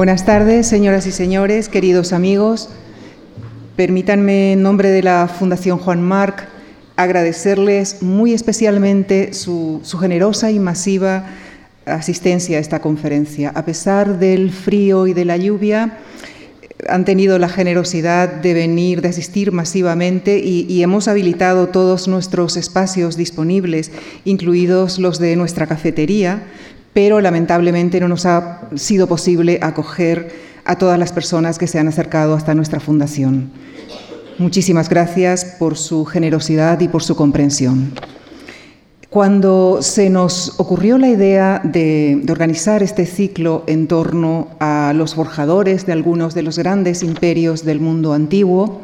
Buenas tardes, señoras y señores, queridos amigos. Permítanme, en nombre de la Fundación Juan Marc, agradecerles muy especialmente su, generosa y masiva asistencia a esta conferencia. A pesar del frío y de la lluvia, han tenido la generosidad de venir, de asistir masivamente y, hemos habilitado todos nuestros espacios disponibles, incluidos los de nuestra cafetería, pero lamentablemente no nos ha sido posible acoger a todas las personas que se han acercado hasta nuestra fundación. Muchísimas gracias por su generosidad y por su comprensión. Cuando se nos ocurrió la idea de, organizar este ciclo en torno a los forjadores de algunos de los grandes imperios del mundo antiguo,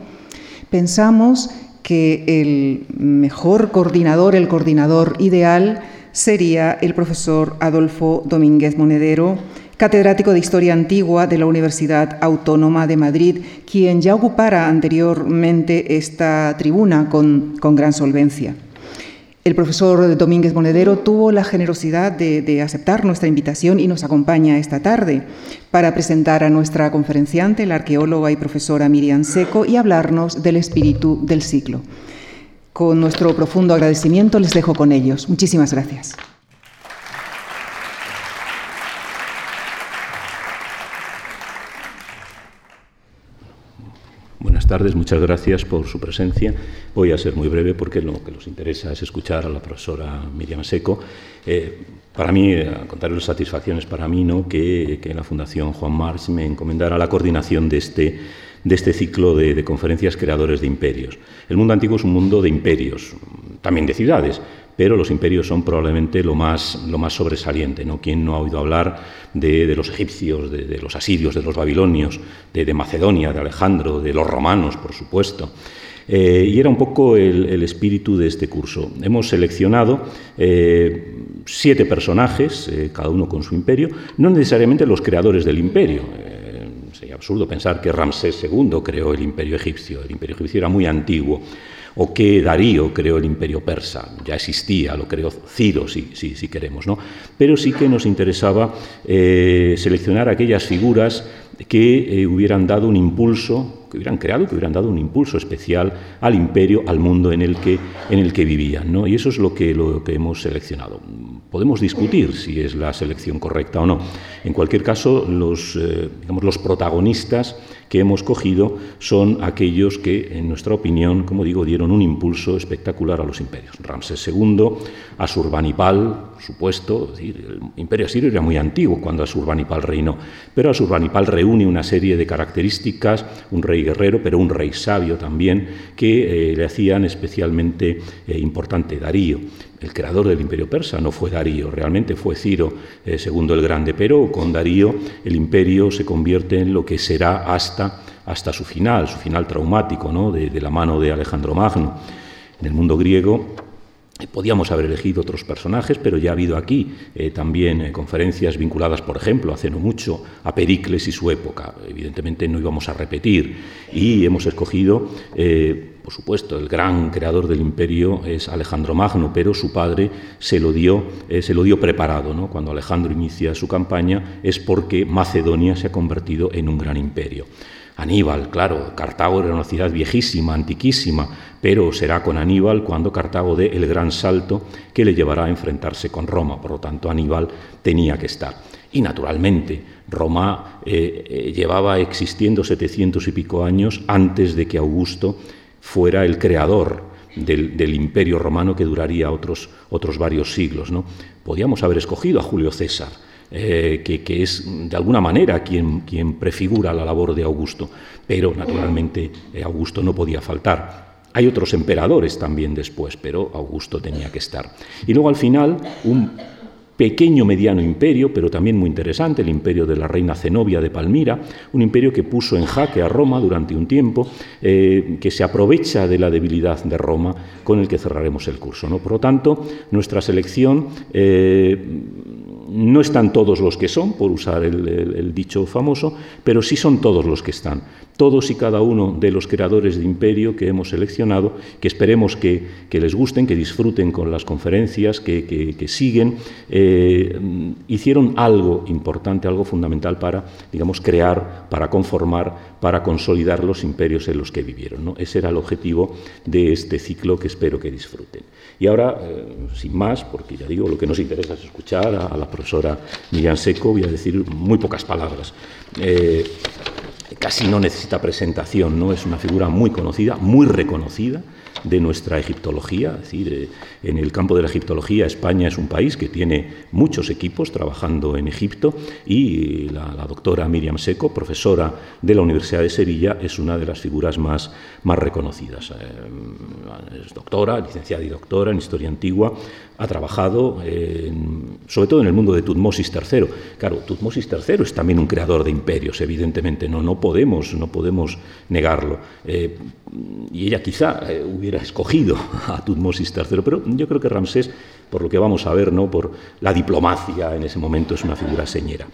pensamos que el mejor coordinador, el coordinador ideal, sería el profesor Adolfo Domínguez Monedero, catedrático de Historia Antigua de la Universidad Autónoma de Madrid, quien ya ocupara anteriormente esta tribuna con, con gran solvencia. El profesor Domínguez Monedero tuvo la generosidad de, de, aceptar nuestra invitación y nos acompaña esta tarde para presentar a nuestra conferenciante, la arqueóloga y profesora Miriam Seco, y hablarnos del espíritu del ciclo. Con nuestro profundo agradecimiento les dejo con ellos. Muchísimas gracias. Buenas tardes, muchas gracias por su presencia. Voy a ser muy breve porque lo que nos interesa es escuchar a la profesora Miriam Seco. Eh, para mí, a contarles satisfacciones para mí, ¿no? que, que la Fundación Juan March me encomendara la coordinación de este de este ciclo de, conferencias creadores de imperios. El mundo antiguo es un mundo de imperios, también de ciudades, pero los imperios son probablemente lo más, lo más sobresaliente. ¿no? ¿Quién no ha oído hablar de, de los egipcios, de, de, los asirios, de los babilonios, de, Macedonia, de Alejandro, de los romanos, por supuesto? Eh, y era un poco el, el, espíritu de este curso. Hemos seleccionado eh, siete personajes, eh, cada uno con su imperio, no necesariamente los creadores del imperio sería absurdo pensar que Ramsés II creó el imperio egipcio. El imperio egipcio era muy antiguo. O que Darío creó el imperio persa. Ya existía, lo creó Ciro, si, si, queremos. ¿no? Pero sí que nos interesaba eh, seleccionar aquellas figuras que eh, hubieran dado un impulso, que hubieran creado, que hubieran dado un impulso especial al imperio, al mundo en el que, en el que vivían. ¿no? Y eso es lo que, lo que hemos seleccionado. Podemos discutir si es la selección correcta o no. En cualquier caso, los, eh, digamos, los protagonistas que hemos cogido son aquellos que, en nuestra opinión, como digo, dieron un impulso espectacular a los imperios. Ramsés II, Asurbanipal, supuesto, es decir, el imperio asirio era muy antiguo cuando Asurbanipal reinó, pero Asurbanipal reúne una serie de características, un rey guerrero, pero un rey sabio también, que eh, le hacían especialmente eh, importante. Darío, el creador del imperio persa no fue Darío, realmente fue Ciro eh, II el Grande, pero con Darío el imperio se convierte en lo que será hasta, hasta su final, su final traumático, ¿no? de, de la mano de Alejandro Magno. En el mundo griego Podíamos haber elegido otros personajes, pero ya ha habido aquí eh, también eh, conferencias vinculadas, por ejemplo, hace no mucho, a Pericles y su época. Evidentemente no íbamos a repetir y hemos escogido, eh, por supuesto, el gran creador del imperio es Alejandro Magno, pero su padre se lo dio, eh, se lo dio preparado. ¿no? Cuando Alejandro inicia su campaña es porque Macedonia se ha convertido en un gran imperio. Aníbal, claro, Cartago era una ciudad viejísima, antiquísima, pero será con Aníbal cuando Cartago dé el gran salto que le llevará a enfrentarse con Roma. Por lo tanto, Aníbal tenía que estar. Y naturalmente, Roma eh, eh, llevaba existiendo 700 y pico años antes de que Augusto fuera el creador del, imperio romano que duraría otros, otros varios siglos. ¿no? Podíamos haber escogido a Julio César eh, que, es de alguna manera quien, quien, prefigura la labor de Augusto, pero naturalmente eh, Augusto no podía faltar. Hay otros emperadores también después, pero Augusto tenía que estar. Y luego al final un pequeño mediano imperio, pero también muy interesante, el imperio de la reina Zenobia de Palmira, un imperio que puso en jaque a Roma durante un tiempo, eh, que se aprovecha de la debilidad de Roma, con el que cerraremos el curso. ¿no? Por lo tanto, nuestra selección no están todos los que son, por usar el, dicho famoso, pero sí son todos los que están. Todos y cada uno de los creadores de imperio que hemos seleccionado, que esperemos que, les gusten, que disfruten con las conferencias, que, siguen, eh, hicieron algo importante, algo fundamental para, digamos, crear, para conformar, para consolidar los imperios en los que vivieron. Ese era el objetivo de este ciclo que espero que disfruten. Y ahora, eh, sin más, porque ya digo, lo que nos interesa es escuchar a, la profesora Miriam Seco, voy a decir muy pocas palabras. Eh, casi no necesita presentación, ¿no? Es una figura muy conocida, muy reconocida de nuestra egiptología. Es decir, eh, en el campo de la egiptología, España es un país que tiene muchos equipos trabajando en Egipto y la, doctora Miriam Seco, profesora de la Universidad de Sevilla, es una de las figuras más, más reconocidas. Eh, es doctora, licenciada y doctora en historia antigua, ha trabajado sobre todo en el mundo de Tutmosis III. Claro, Tutmosis III es también un creador de imperios, evidentemente, no, no, podemos, no podemos negarlo. Eh, y ella quizá eh, hubiera escogido a Tutmosis III, pero yo creo que Ramsés, por lo que vamos a ver, ¿no? por la diplomacia en ese momento, es una figura señera.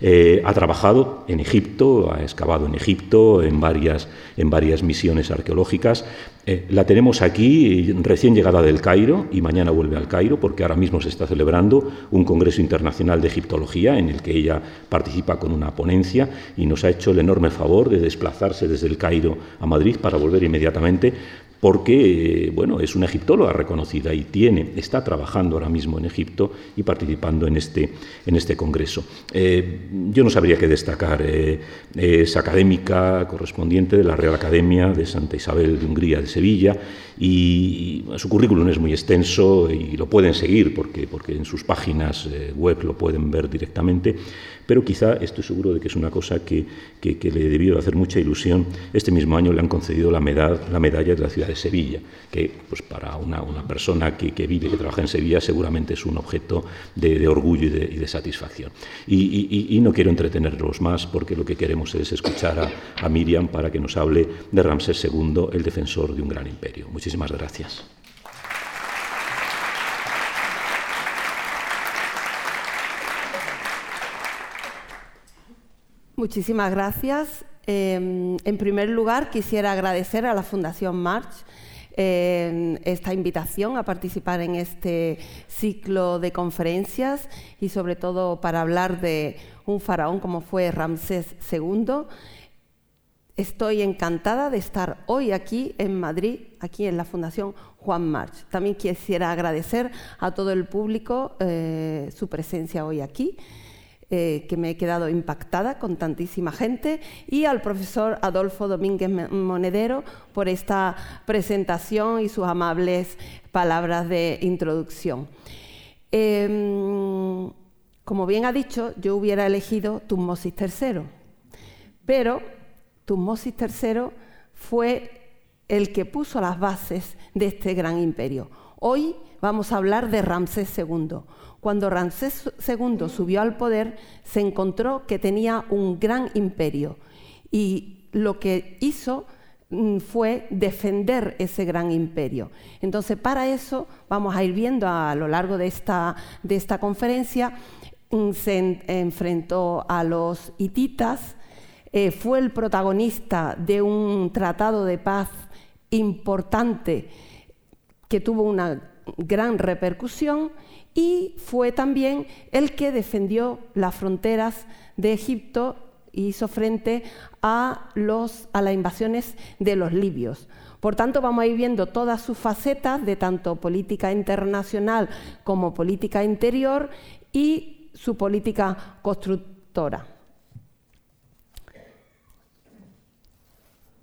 Eh, ha trabajado en Egipto, ha excavado en Egipto, en varias, en varias misiones arqueológicas. Eh, la tenemos aquí recién llegada del Cairo y mañana vuelve al Cairo porque ahora mismo se está celebrando un Congreso Internacional de Egiptología en el que ella participa con una ponencia y nos ha hecho el enorme favor de desplazarse desde el Cairo a Madrid para volver inmediatamente porque bueno, es una egiptóloga reconocida y tiene, está trabajando ahora mismo en Egipto y participando en este, en este congreso. Eh, yo no sabría qué destacar. Eh, es académica correspondiente de la Real Academia de Santa Isabel de Hungría de Sevilla y, su currículum es muy extenso y lo pueden seguir porque, porque en sus páginas eh, web lo pueden ver directamente pero quizá estoy seguro de que es una cosa que, le debió hacer mucha ilusión. Este mismo año le han concedido la medalla, la medalla de la ciudad de Sevilla, que pues para una, persona que, vive, que trabaja en Sevilla, seguramente es un objeto de, orgullo y de, satisfacción. Y, no quiero entretenerlos más porque lo que queremos es escuchar a Miriam para que nos hable de Ramsés II, el defensor de un gran imperio. Muchísimas gracias. Muchísimas gracias. Em, en primer lugar, quisiera agradecer a la Fundación March em, esta invitación a participar en este ciclo de conferencias y sobre todo para hablar de un faraón como fue Ramsés II. Estoy encantada de estar hoy aquí en Madrid, aquí en la Fundación Juan March. También quisiera agradecer a todo el público eh, su presencia hoy aquí. Eh, que me he quedado impactada con tantísima gente, y al profesor Adolfo Domínguez Monedero por esta presentación y sus amables palabras de introducción. Em, como bien ha dicho, yo hubiera elegido Tutmosis III, pero Tutmosis III fue el que puso las bases de este gran imperio. Hoy vamos a hablar de Ramsés II, cuando Ramsés II subió al poder, se encontró que tenía un gran imperio y lo que hizo mm, fue defender ese gran imperio. Entonces, para eso vamos a ir viendo a lo largo de esta, de esta conferencia, mm, se enfrentó a los hititas, eh, fue el protagonista de un tratado de paz importante que tuvo una gran repercusión y fue también el que defendió las fronteras de Egipto y hizo frente a, los, a las invasiones de los libios. Por tanto, vamos a ir viendo todas sus facetas de tanto política internacional como política interior y su política constructora.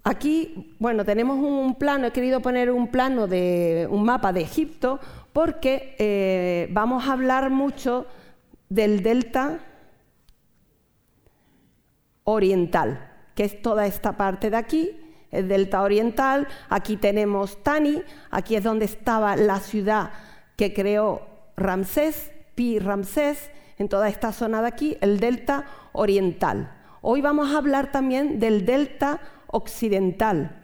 Aquí, bueno, tenemos un plano, he querido poner un plano de un mapa de Egipto porque eh, vamos a hablar mucho del delta oriental, que es toda esta parte de aquí, el delta oriental. Aquí tenemos Tani, aquí es donde estaba la ciudad que creó Ramsés, Pi Ramsés, en toda esta zona de aquí, el delta oriental. Hoy vamos a hablar también del delta occidental,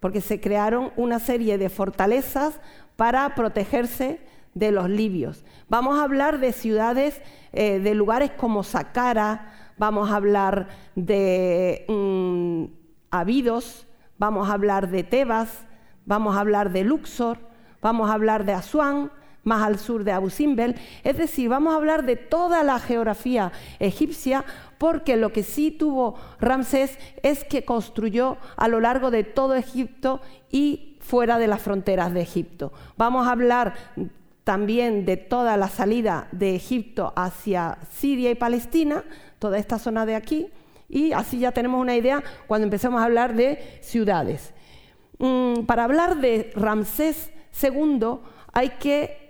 porque se crearon una serie de fortalezas para protegerse de los libios. Vamos a hablar de ciudades, eh, de lugares como Saqqara, vamos a hablar de mm, Abidos, vamos a hablar de Tebas, vamos a hablar de Luxor, vamos a hablar de Asuán, más al sur de Abu Simbel. Es decir, vamos a hablar de toda la geografía egipcia, porque lo que sí tuvo Ramsés es que construyó a lo largo de todo Egipto y fuera de las fronteras de Egipto. Vamos a hablar también de toda la salida de Egipto hacia Siria y Palestina, toda esta zona de aquí, y así ya tenemos una idea cuando empezamos a hablar de ciudades. Mm, para hablar de Ramsés II hay que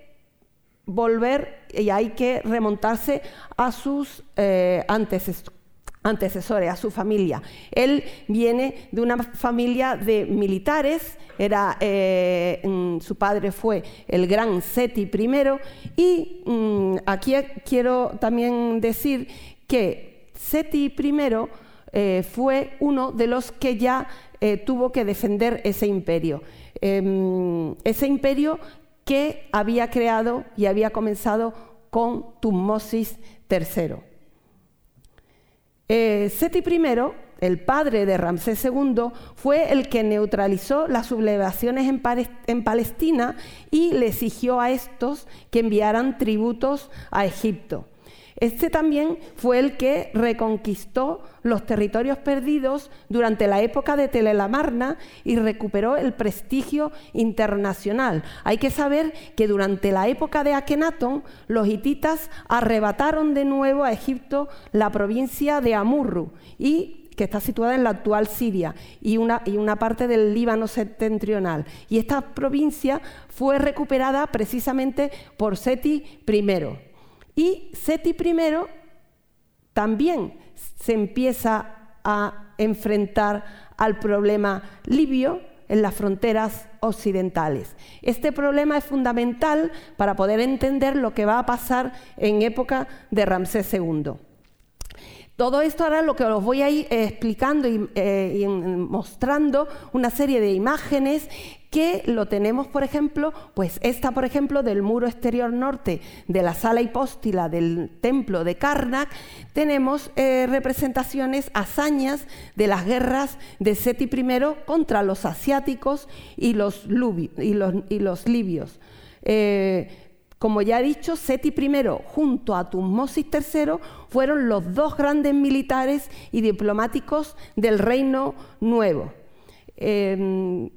volver y hay que remontarse a sus eh, antecesores, a su familia. Él viene de una familia de militares, era, eh, mm, su padre fue el gran Seti I, y mm, aquí quiero también decir que Seti I eh, fue uno de los que ya tuvo que defender ese imperio. Em, ese imperio que había creado y había comenzado con Tutmosis III. Eh, Seti I, el padre de Ramsés II, fue el que neutralizó las sublevaciones en, en Palestina y le exigió a estos que enviaran tributos a Egipto. Este también fue el que reconquistó los territorios perdidos durante la época de Telelamarna y recuperó el prestigio internacional. Hay que saber que durante la época de Akenatón, los hititas arrebataron de nuevo a Egipto la provincia de Amurru y que está situada en la actual Siria y una, y una, parte del Líbano septentrional. Y esta provincia fue recuperada precisamente por Seti I. Y Seti I también se empieza a enfrentar al problema libio en las fronteras occidentales. Este problema es fundamental para poder entender lo que va a pasar en época de Ramsés II. Todo esto ahora lo que os voy a ir explicando y, eh, mostrando una serie de imágenes que lo tenemos, por ejemplo, pues esta, por ejemplo, del muro exterior norte de la sala hipóstila del templo de Karnak, tenemos eh, representaciones, hazañas de las guerras de Seti I contra los asiáticos y los, libios. Eh, como ya he dicho, Seti I junto a Tutmosis III fueron los dos grandes militares y diplomáticos del Reino Nuevo. Em,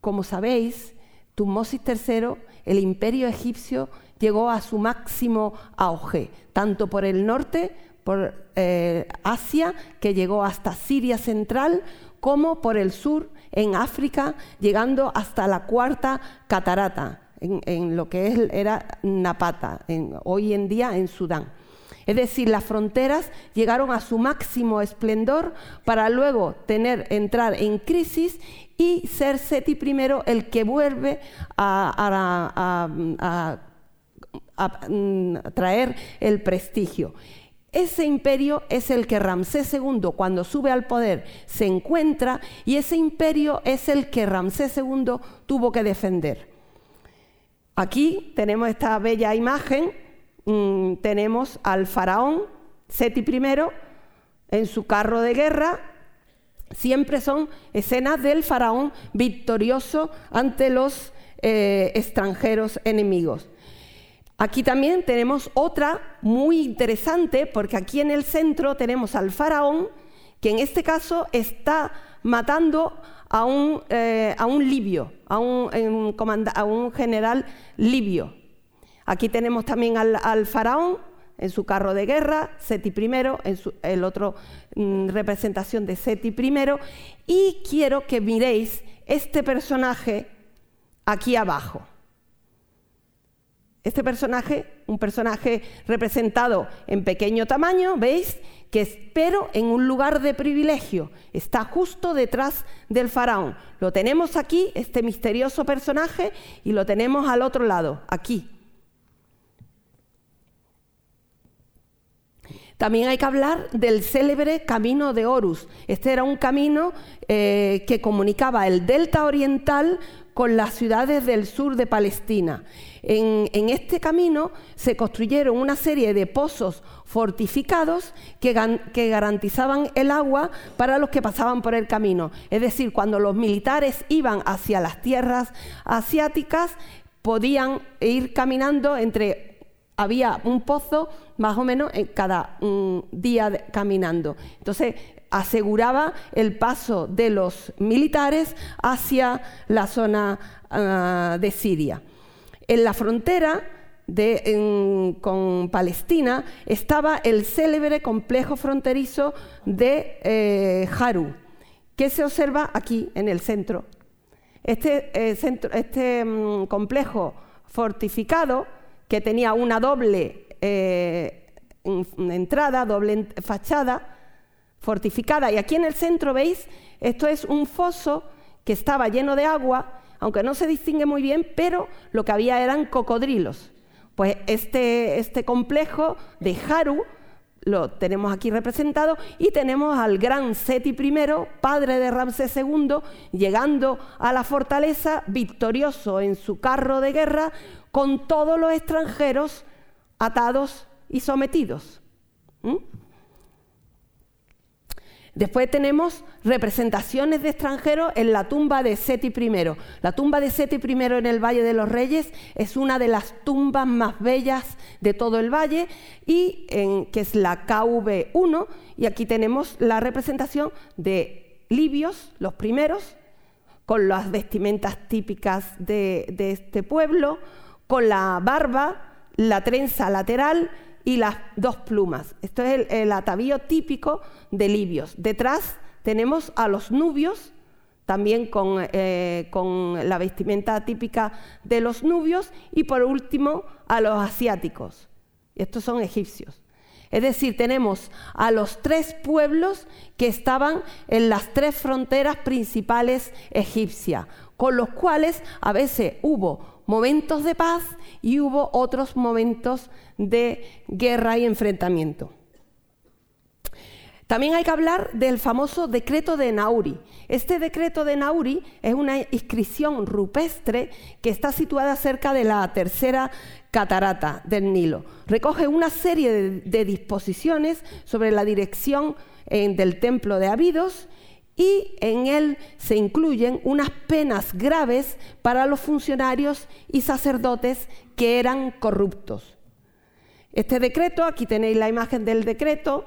como sabéis, Tutmosis III, el imperio egipcio, llegó a su máximo auge, tanto por el norte, por eh, Asia, que llegó hasta Siria central, como por el sur, en África, llegando hasta la cuarta catarata, en, lo que era Napata, hoy en día en Sudán. Es decir, las fronteras llegaron a su máximo esplendor para luego tener, entrar en crisis y ser Seti I el que vuelve a, mm, traer el prestigio. Ese imperio es el que Ramsés II, cuando sube al poder, se encuentra y ese imperio es el que Ramsés II tuvo que defender. Aquí tenemos esta bella imagen, mm, tenemos al faraón Seti I en su carro de guerra Siempre son escenas del faraón victorioso ante los eh, extranjeros enemigos. Aquí también tenemos otra muy interesante, porque aquí en el centro tenemos al faraón, que en este caso está matando a un, eh, libio, a un, general libio. Aquí tenemos también al faraón en su carro de guerra, Seti I, en el otro mm, representación de Seti I, y quiero que miréis este personaje aquí abajo. Este personaje, un personaje representado en pequeño tamaño, ¿veis? Que espero en un lugar de privilegio. Está justo detrás del faraón. Lo tenemos aquí, este misterioso personaje, y lo tenemos al otro lado, aquí, También hay que hablar del célebre camino de Horus. Este era un camino eh, que comunicaba el delta oriental con las ciudades del sur de Palestina. En, este camino se construyeron una serie de pozos fortificados que, garantizaban el agua para los que pasaban por el camino. Es decir, cuando los militares iban hacia las tierras asiáticas, podían ir caminando entre había un pozo más o menos en cada día caminando. Entonces aseguraba el paso de los militares hacia la zona ah, de Siria. En la frontera con Palestina estaba el célebre complejo fronterizo de eh, Haru, que se observa aquí en el centro. Este, eh, este mm, complejo fortificado que tenía una doble eh, entrada, doble fachada, fortificada. Y aquí en el centro, ¿veis? Esto es un foso que estaba lleno de agua, aunque no se distingue muy bien, pero lo que había eran cocodrilos. Pues este, este complejo de Haru lo tenemos aquí representado y tenemos al gran Seti I, padre de Ramsés II, llegando a la fortaleza victorioso en su carro de guerra con todos los extranjeros atados y sometidos. ¿Mm? Después tenemos representaciones de extranjeros en la tumba de Seti I. La tumba de Seti I en el Valle de los Reyes es una de las tumbas más bellas de todo el valle y en, que es la KV1 y aquí tenemos la representación de libios, los primeros, con las vestimentas típicas de este pueblo, con la barba, la trenza lateral y las dos plumas. Esto es el, atavío típico de libios. Detrás tenemos a los nubios, también eh, con, la vestimenta típica de los nubios, y por último a los asiáticos. Estos son egipcios. Es decir, tenemos a los tres pueblos que estaban en las tres fronteras principales egipcias, con los cuales a veces hubo momentos de paz y hubo otros momentos de guerra y enfrentamiento. También hay que hablar del famoso decreto de Nauri. Este decreto de Nauri es una inscripción rupestre que está situada cerca de la tercera catarata del Nilo. Recoge una serie de, disposiciones sobre la dirección eh, del templo de Abidos y en él se incluyen unas penas graves para los funcionarios y sacerdotes que eran corruptos. Este decreto, aquí tenéis la imagen del decreto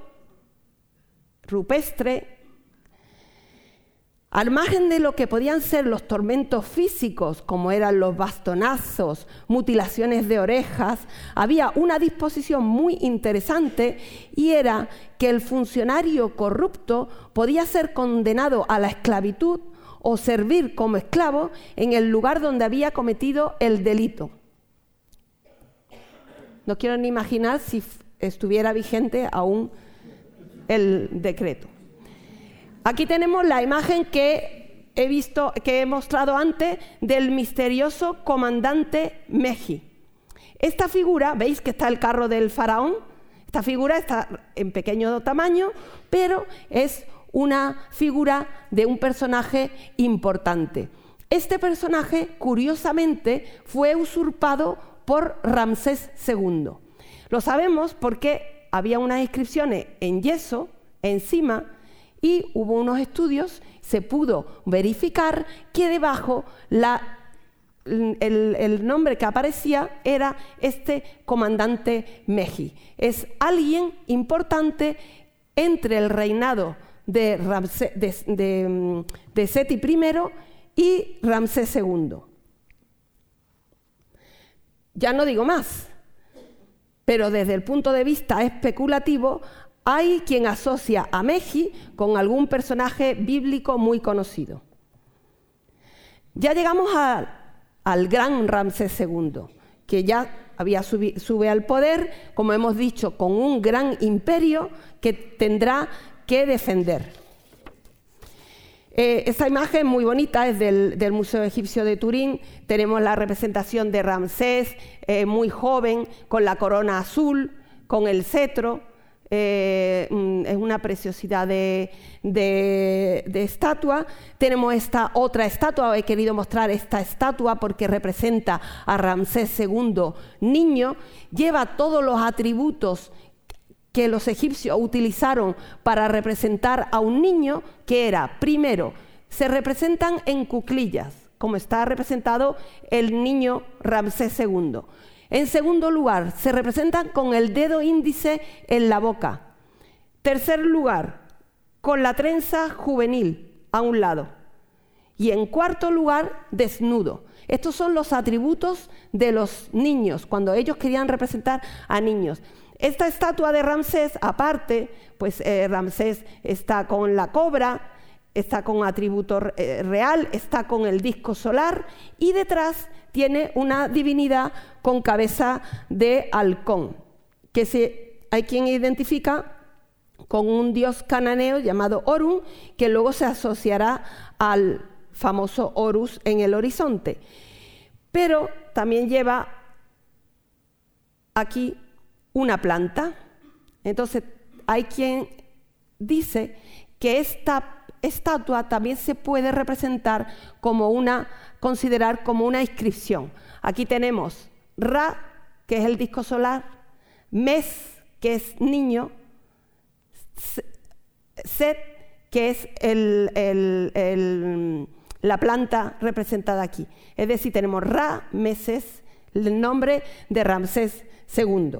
rupestre, al margen de lo que podían ser los tormentos físicos, como eran los bastonazos, mutilaciones de orejas, había una disposición muy interesante y era que el funcionario corrupto podía ser condenado a la esclavitud o servir como esclavo en el lugar donde había cometido el delito. No quiero ni imaginar si estuviera vigente aún el decreto. Aquí tenemos la imagen que he visto, que he mostrado antes del misterioso comandante Meji. Esta figura, veis que está el carro del faraón, esta figura está en pequeño tamaño, pero es una figura de un personaje importante. Este personaje, curiosamente, fue usurpado por Ramsés II. Lo sabemos porque había unas inscripciones en yeso encima y hubo unos estudios, se pudo verificar que debajo el, nombre que aparecía era este comandante Meji. Es alguien importante entre el reinado de, de Seti I y Ramsés II. Ya no digo más, pero desde el punto de vista especulativo hay quien asocia a Meji con algún personaje bíblico muy conocido. Ya llegamos al gran Ramsés II, que ya había sube al poder, como hemos dicho, con un gran imperio que tendrá que defender. Eh, esta imagen muy bonita es del, Museo Egipcio de Turín. Tenemos la representación de Ramsés, eh, muy joven, con la corona azul, con el cetro eh, mm, es una preciosidad de, estatua. Tenemos esta otra estatua, he querido mostrar esta estatua porque representa a Ramsés II niño, lleva todos los atributos que los egipcios utilizaron para representar a un niño, que era, primero, se representan en cuclillas, como está representado el niño Ramsés II. En segundo lugar, se representan con el dedo índice en la boca. Tercer lugar, con la trenza juvenil a un lado. Y en cuarto lugar, desnudo. Estos son los atributos de los niños, cuando ellos querían representar a niños. Esta estatua de Ramsés, aparte, pues eh, Ramsés está con la cobra, está con atributo eh, real, está con el disco solar y detrás tiene una divinidad con cabeza de halcón, que se, hay quien identifica con un dios cananeo llamado Orun, que luego se asociará al famoso Horus en el horizonte. Pero también lleva aquí una planta. Entonces, hay quien dice que esta estatua también se puede representar como una, considerar como una inscripción. Aquí tenemos Ra, que es el disco solar, Mes, que es niño, Set, que es la planta representada aquí. Es decir, tenemos Ra, Meses, el nombre de Ramsés II.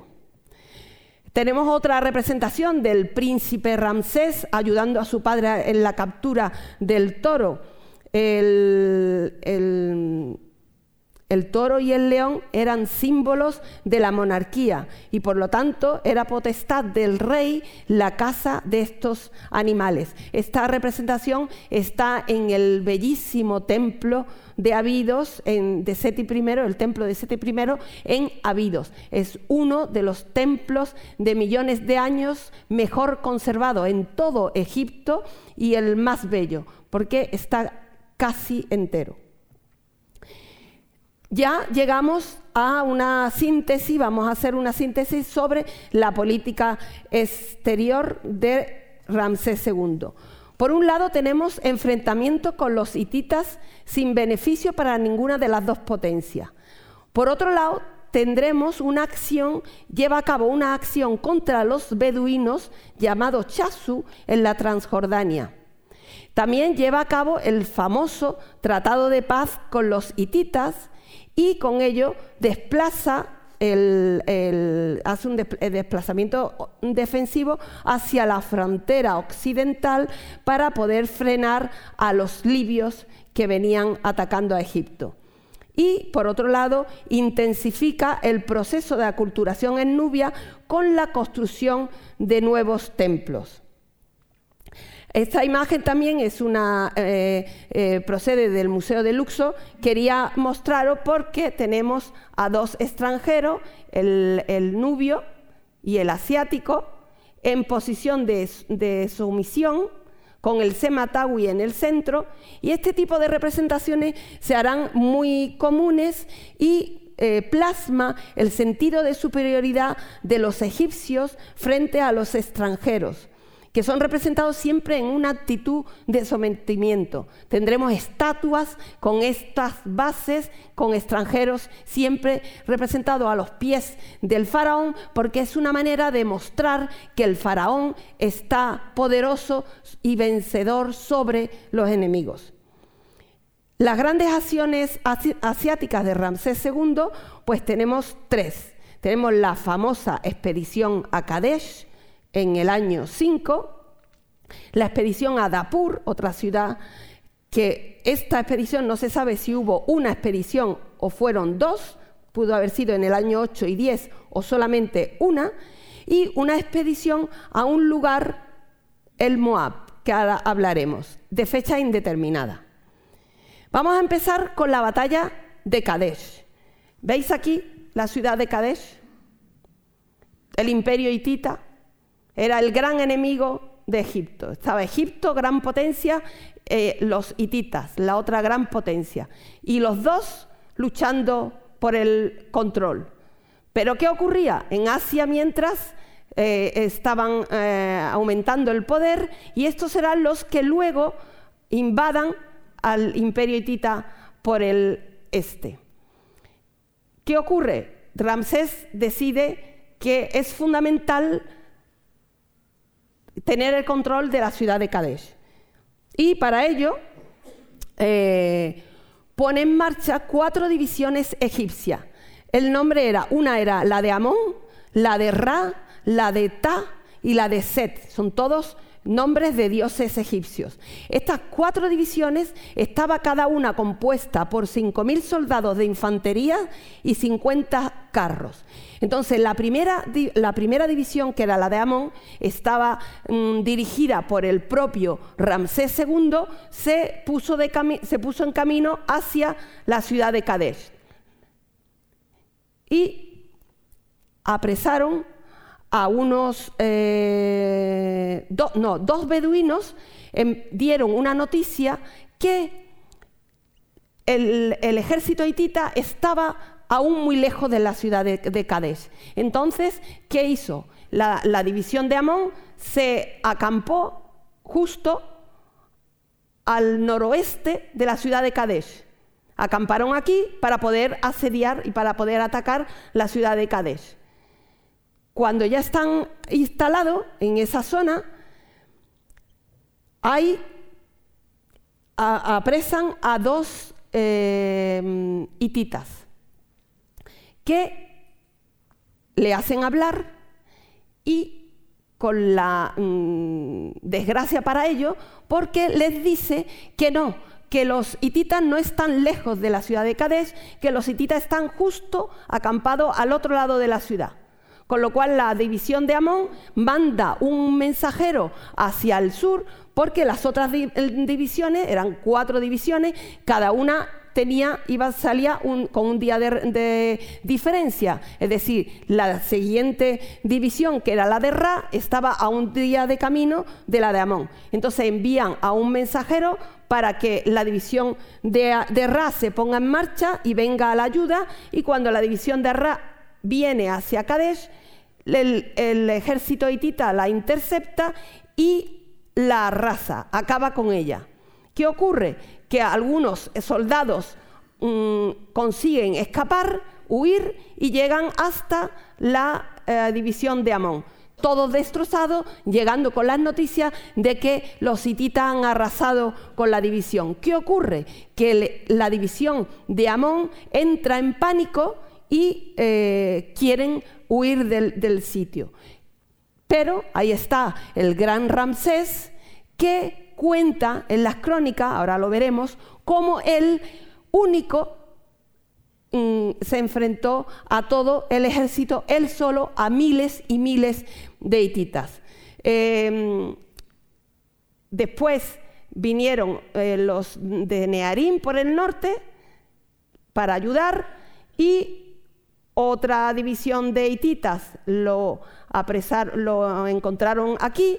Tenemos otra representación del príncipe Ramsés ayudando a su padre en la captura del toro. El, el, toro y el león eran símbolos de la monarquía y por lo tanto era potestad del rey la caza de estos animales. Esta representación está en el bellísimo templo de Abidos, en, de Seti I, el templo de Seti I en Abidos. Es uno de los templos de millones de años mejor conservado en todo Egipto y el más bello, porque está casi entero. Ya llegamos a una síntesis, vamos a hacer una síntesis sobre la política exterior de Ramsés II. Por un lado tenemos enfrentamiento con los hititas sin beneficio para ninguna de las dos potencias. Por otro lado, tendremos una acción, lleva a cabo una acción contra los beduinos llamado Chasu en la Transjordania. También lleva a cabo el famoso tratado de paz con los hititas y con ello desplaza hace un eh, desplazamiento defensivo hacia la frontera occidental para poder frenar a los libios que venían atacando a Egipto. Y, por otro lado, intensifica el proceso de aculturación en Nubia con la construcción de nuevos templos. Esta imagen también es una, eh, eh, procede del Museo de Luxor. Quería mostraros porque tenemos a dos extranjeros, el, nubio y el asiático, en posición de, sumisión, con el sematawi en el centro, y este tipo de representaciones se harán muy comunes y eh, plasma el sentido de superioridad de los egipcios frente a los extranjeros que son representados siempre en una actitud de sometimiento. Tendremos estatuas con estas bases, con extranjeros, siempre representados a los pies del faraón, porque es una manera de mostrar que el faraón está poderoso y vencedor sobre los enemigos. Las grandes acciones asiáticas de Ramsés II, pues tenemos tres. Tenemos la famosa expedición a Kadesh, en el año 5, la expedición a Dapur, otra ciudad, que esta expedición no se sabe si hubo una expedición o fueron dos, pudo haber sido en el año 8 y 10 o solamente una, y una expedición a un lugar, el Moab, que ahora hablaremos, de fecha indeterminada. Vamos a empezar con la batalla de Kadesh. ¿Veis aquí la ciudad de Kadesh? El imperio hitita, era el gran enemigo de Egipto. Estaba Egipto, gran potencia, eh, los hititas, la otra gran potencia. Y los dos luchando por el control. Pero ¿qué ocurría? En Asia, mientras eh, estaban eh, aumentando el poder y estos serán los que luego invadan al imperio hitita por el este. ¿Qué ocurre? Ramsés decide que es fundamental tener el control de la ciudad de Kadesh. Y para ello eh, pone en marcha cuatro divisiones egipcias. El nombre era, una era la de Amón, la de Ra, la de Ta y la de Set. Son todos nombres de dioses egipcios. Estas cuatro divisiones estaba cada una compuesta por 5.000 soldados de infantería y 50 carros. Entonces, la primera, la primera división, que era la de Amón, estaba mm, dirigida por el propio Ramsés II, se puso, se puso en camino hacia la ciudad de Kadesh. Y apresaron a unos eh, no, dos beduinos em, dieron una noticia que el, ejército hitita estaba aún muy lejos de la ciudad de, de Entonces, ¿qué hizo? La, división de Amón se acampó justo al noroeste de la ciudad de Kadesh. Acamparon aquí para poder asediar y para poder atacar la ciudad de Kadesh. Cuando ya están instalados en esa zona, hay, apresan a dos eh, hititas que le hacen hablar y con la mm, desgracia para ellos, porque les dice que no, que los hititas no están lejos de la ciudad de Kadesh, que los hititas están justo acampados al otro lado de la ciudad. Con lo cual la división de Amón manda un mensajero hacia el sur porque las otras divisiones, eran cuatro divisiones, cada una tenía, iba, salía con un día de, diferencia. Es decir, la siguiente división, que era la de Ra, estaba a un día de camino de la de Amón. Entonces envían a un mensajero para que la división de, de Ra se ponga en marcha y venga a la ayuda, y cuando la división de Ra viene hacia Kadesh, el, ejército hitita la intercepta y la arrasa, acaba con ella. ¿Qué ocurre? Que algunos soldados mm, consiguen escapar, huir y llegan hasta la eh, división de Amón. Todos destrozados, llegando con las noticias de que los hititas han arrasado con la división. ¿Qué ocurre? Que la división de Amón entra en pánico y eh, quieren huir del, sitio. Pero ahí está el gran Ramsés que cuenta en las crónicas, ahora lo veremos, como el único mm, se enfrentó a todo el ejército, él solo, a miles y miles de hititas. Em, después vinieron eh, los de Nearim por el norte para ayudar y otra división de hititas lo apresaron, lo encontraron aquí,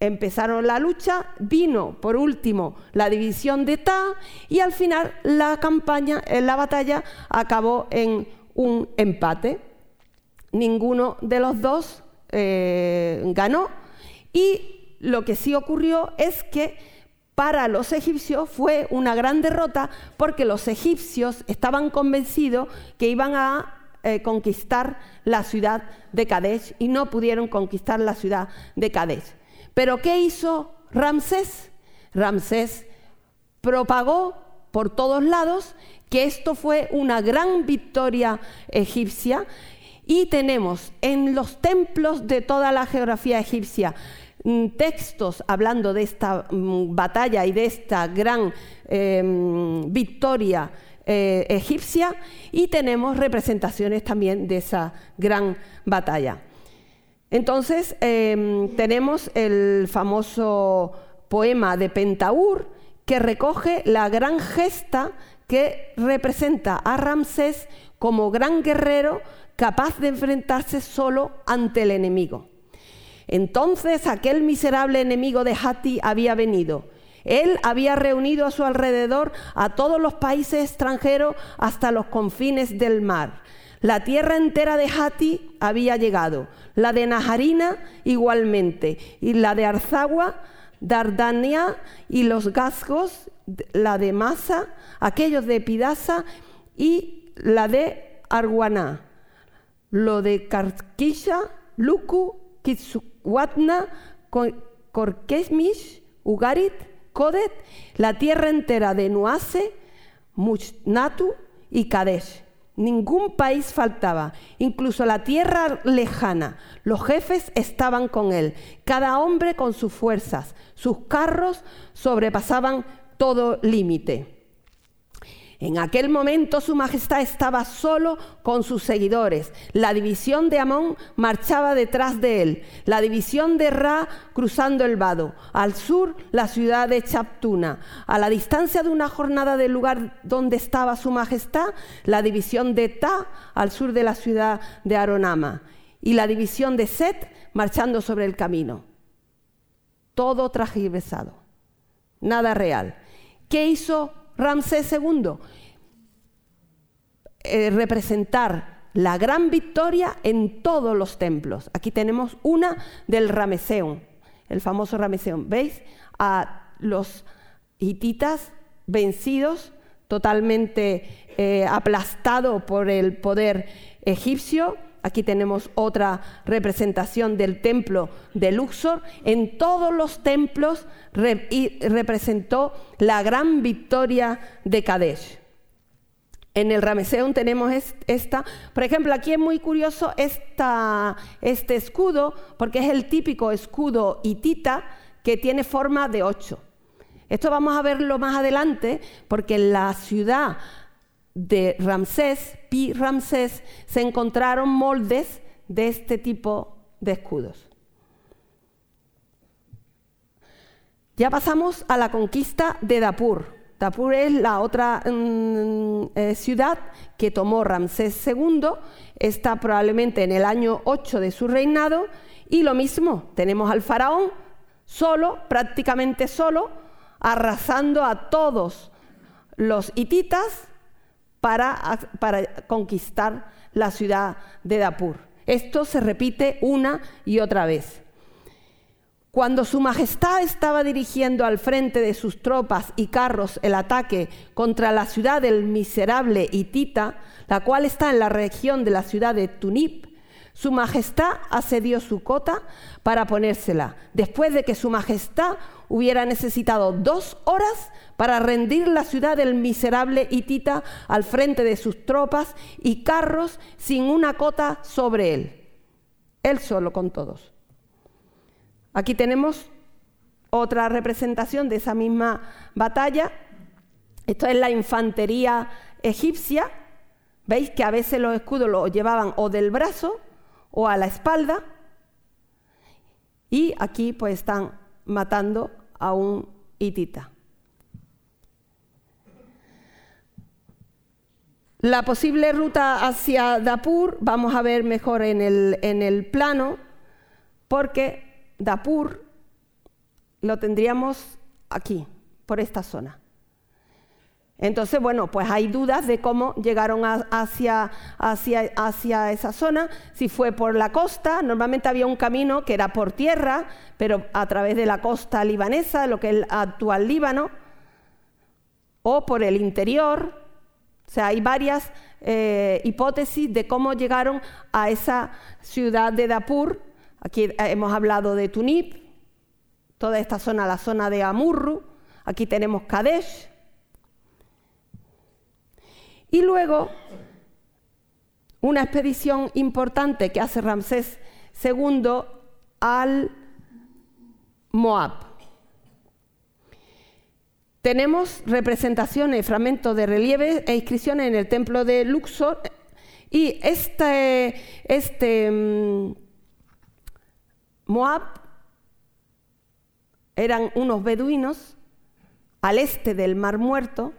empezaron la lucha, vino por último la división de Ta y al final la campaña, eh, la batalla acabó en un empate. Ninguno de los dos eh, ganó y lo que sí ocurrió es que para los egipcios fue una gran derrota porque los egipcios estaban convencidos que iban a eh, conquistar la ciudad de Kadesh y no pudieron conquistar la ciudad de Kadesh. Pero ¿qué hizo Ramsés? Ramsés propagó por todos lados que esto fue una gran victoria egipcia y tenemos en los templos de toda la geografía egipcia textos hablando de esta mm, batalla y de esta gran em, victoria eh, egipcia y tenemos representaciones también de esa gran batalla. Entonces em, tenemos el famoso poema de Pentaur que recoge la gran gesta que representa a Ramsés como gran guerrero capaz de enfrentarse solo ante el enemigo. Entonces aquel miserable enemigo de Hati había venido. Él había reunido a su alrededor a todos los países extranjeros hasta los confines del mar. La tierra entera de Hati había llegado, la de Najarina igualmente, y la de Arzagua, Dardania y los Gasgos, la de Masa, aquellos de Pidasa y la de Arguaná, lo de Karkisha, Luku, Kitsuwatna, Korkesmish, Ugarit, Kodet, la tierra entera de Nuase, Muchnatu y Kadesh. Ningún país faltaba, incluso la tierra lejana. Los jefes estaban con él, cada hombre con sus fuerzas. Sus carros sobrepasaban todo límite. En aquel momento su majestad estaba solo con sus seguidores. La división de Amón marchaba detrás de él. La división de Ra cruzando el vado. Al sur la ciudad de Chaptuna. A la distancia de una jornada del lugar donde estaba su majestad, la división de Ta al sur de la ciudad de Aronama. Y la división de Set marchando sobre el camino. Todo tragiversado. Nada real. ¿Qué hizo Ramsés II, eh, representar la gran victoria en todos los templos. Aquí tenemos una del Rameseum, el famoso Rameseum. ¿Veis? A los hititas vencidos, totalmente eh, aplastados por el poder egipcio Aquí tenemos otra representación del templo de Luxor. En todos los templos representó la gran victoria de Kadesh. En el Rameseum tenemos esta, por ejemplo, aquí es muy curioso este escudo, porque es el típico escudo hitita que tiene forma de ocho. Esto vamos a verlo más adelante, porque en la ciudad de Ramsés, Pi Ramsés, se encontraron moldes de este tipo de escudos. Ya pasamos a la conquista de Dapur. Dapur es la otra mm, eh, ciudad que tomó Ramsés II, está probablemente en el año 8 de su reinado, y lo mismo, tenemos al faraón solo, prácticamente solo, arrasando a todos los hititas para, conquistar la ciudad de Dapur. Esto se repite una y otra vez. Cuando Su Majestad estaba dirigiendo al frente de sus tropas y carros el ataque contra la ciudad del miserable Hitita, la cual está en la región de la ciudad de Tunip, Su Majestad asedió su cota para ponérsela, después de que Su Majestad hubiera necesitado dos horas para rendir la ciudad del miserable hitita al frente de sus tropas y carros sin una cota sobre él. Él solo con todos. Aquí tenemos otra representación de esa misma batalla. Esto es la infantería egipcia. Veis que a veces los escudos los llevaban o del brazo o a la espalda. Y aquí pues están matando a un hitita. La posible ruta hacia Dapur vamos a ver mejor en el, en el plano, porque Dapur lo tendríamos aquí, por esta zona. Entonces, bueno, pues hay dudas de cómo llegaron hacia, hacia, hacia, esa zona, si fue por la costa, normalmente había un camino que era por tierra, pero a través de la costa libanesa, lo que es el actual Líbano, o por el interior. O sea, hay varias eh, hipótesis de cómo llegaron a esa ciudad de Dapur. Aquí hemos hablado de Tunip, toda esta zona, la zona de Amurru. Aquí tenemos Kadesh, y luego, una expedición importante que hace Ramsés II al Moab. Tenemos representaciones, fragmentos de relieve e inscripciones en el templo de Luxor y este, este mm, Moab eran unos beduinos al este del Mar Muerto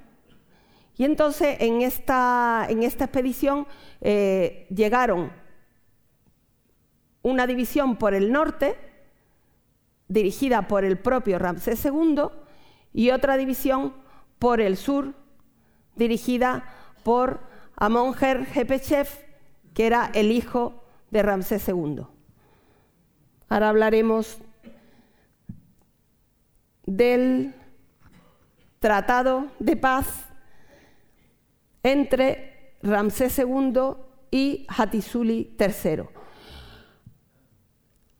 y entonces en esta, en esta expedición eh, llegaron una división por el norte, dirigida por el propio Ramsés II, y otra división por el sur, dirigida por Amonger Jepechev que era el hijo de Ramsés II. Ahora hablaremos del tratado de paz entre Ramsés II y Hattusili III.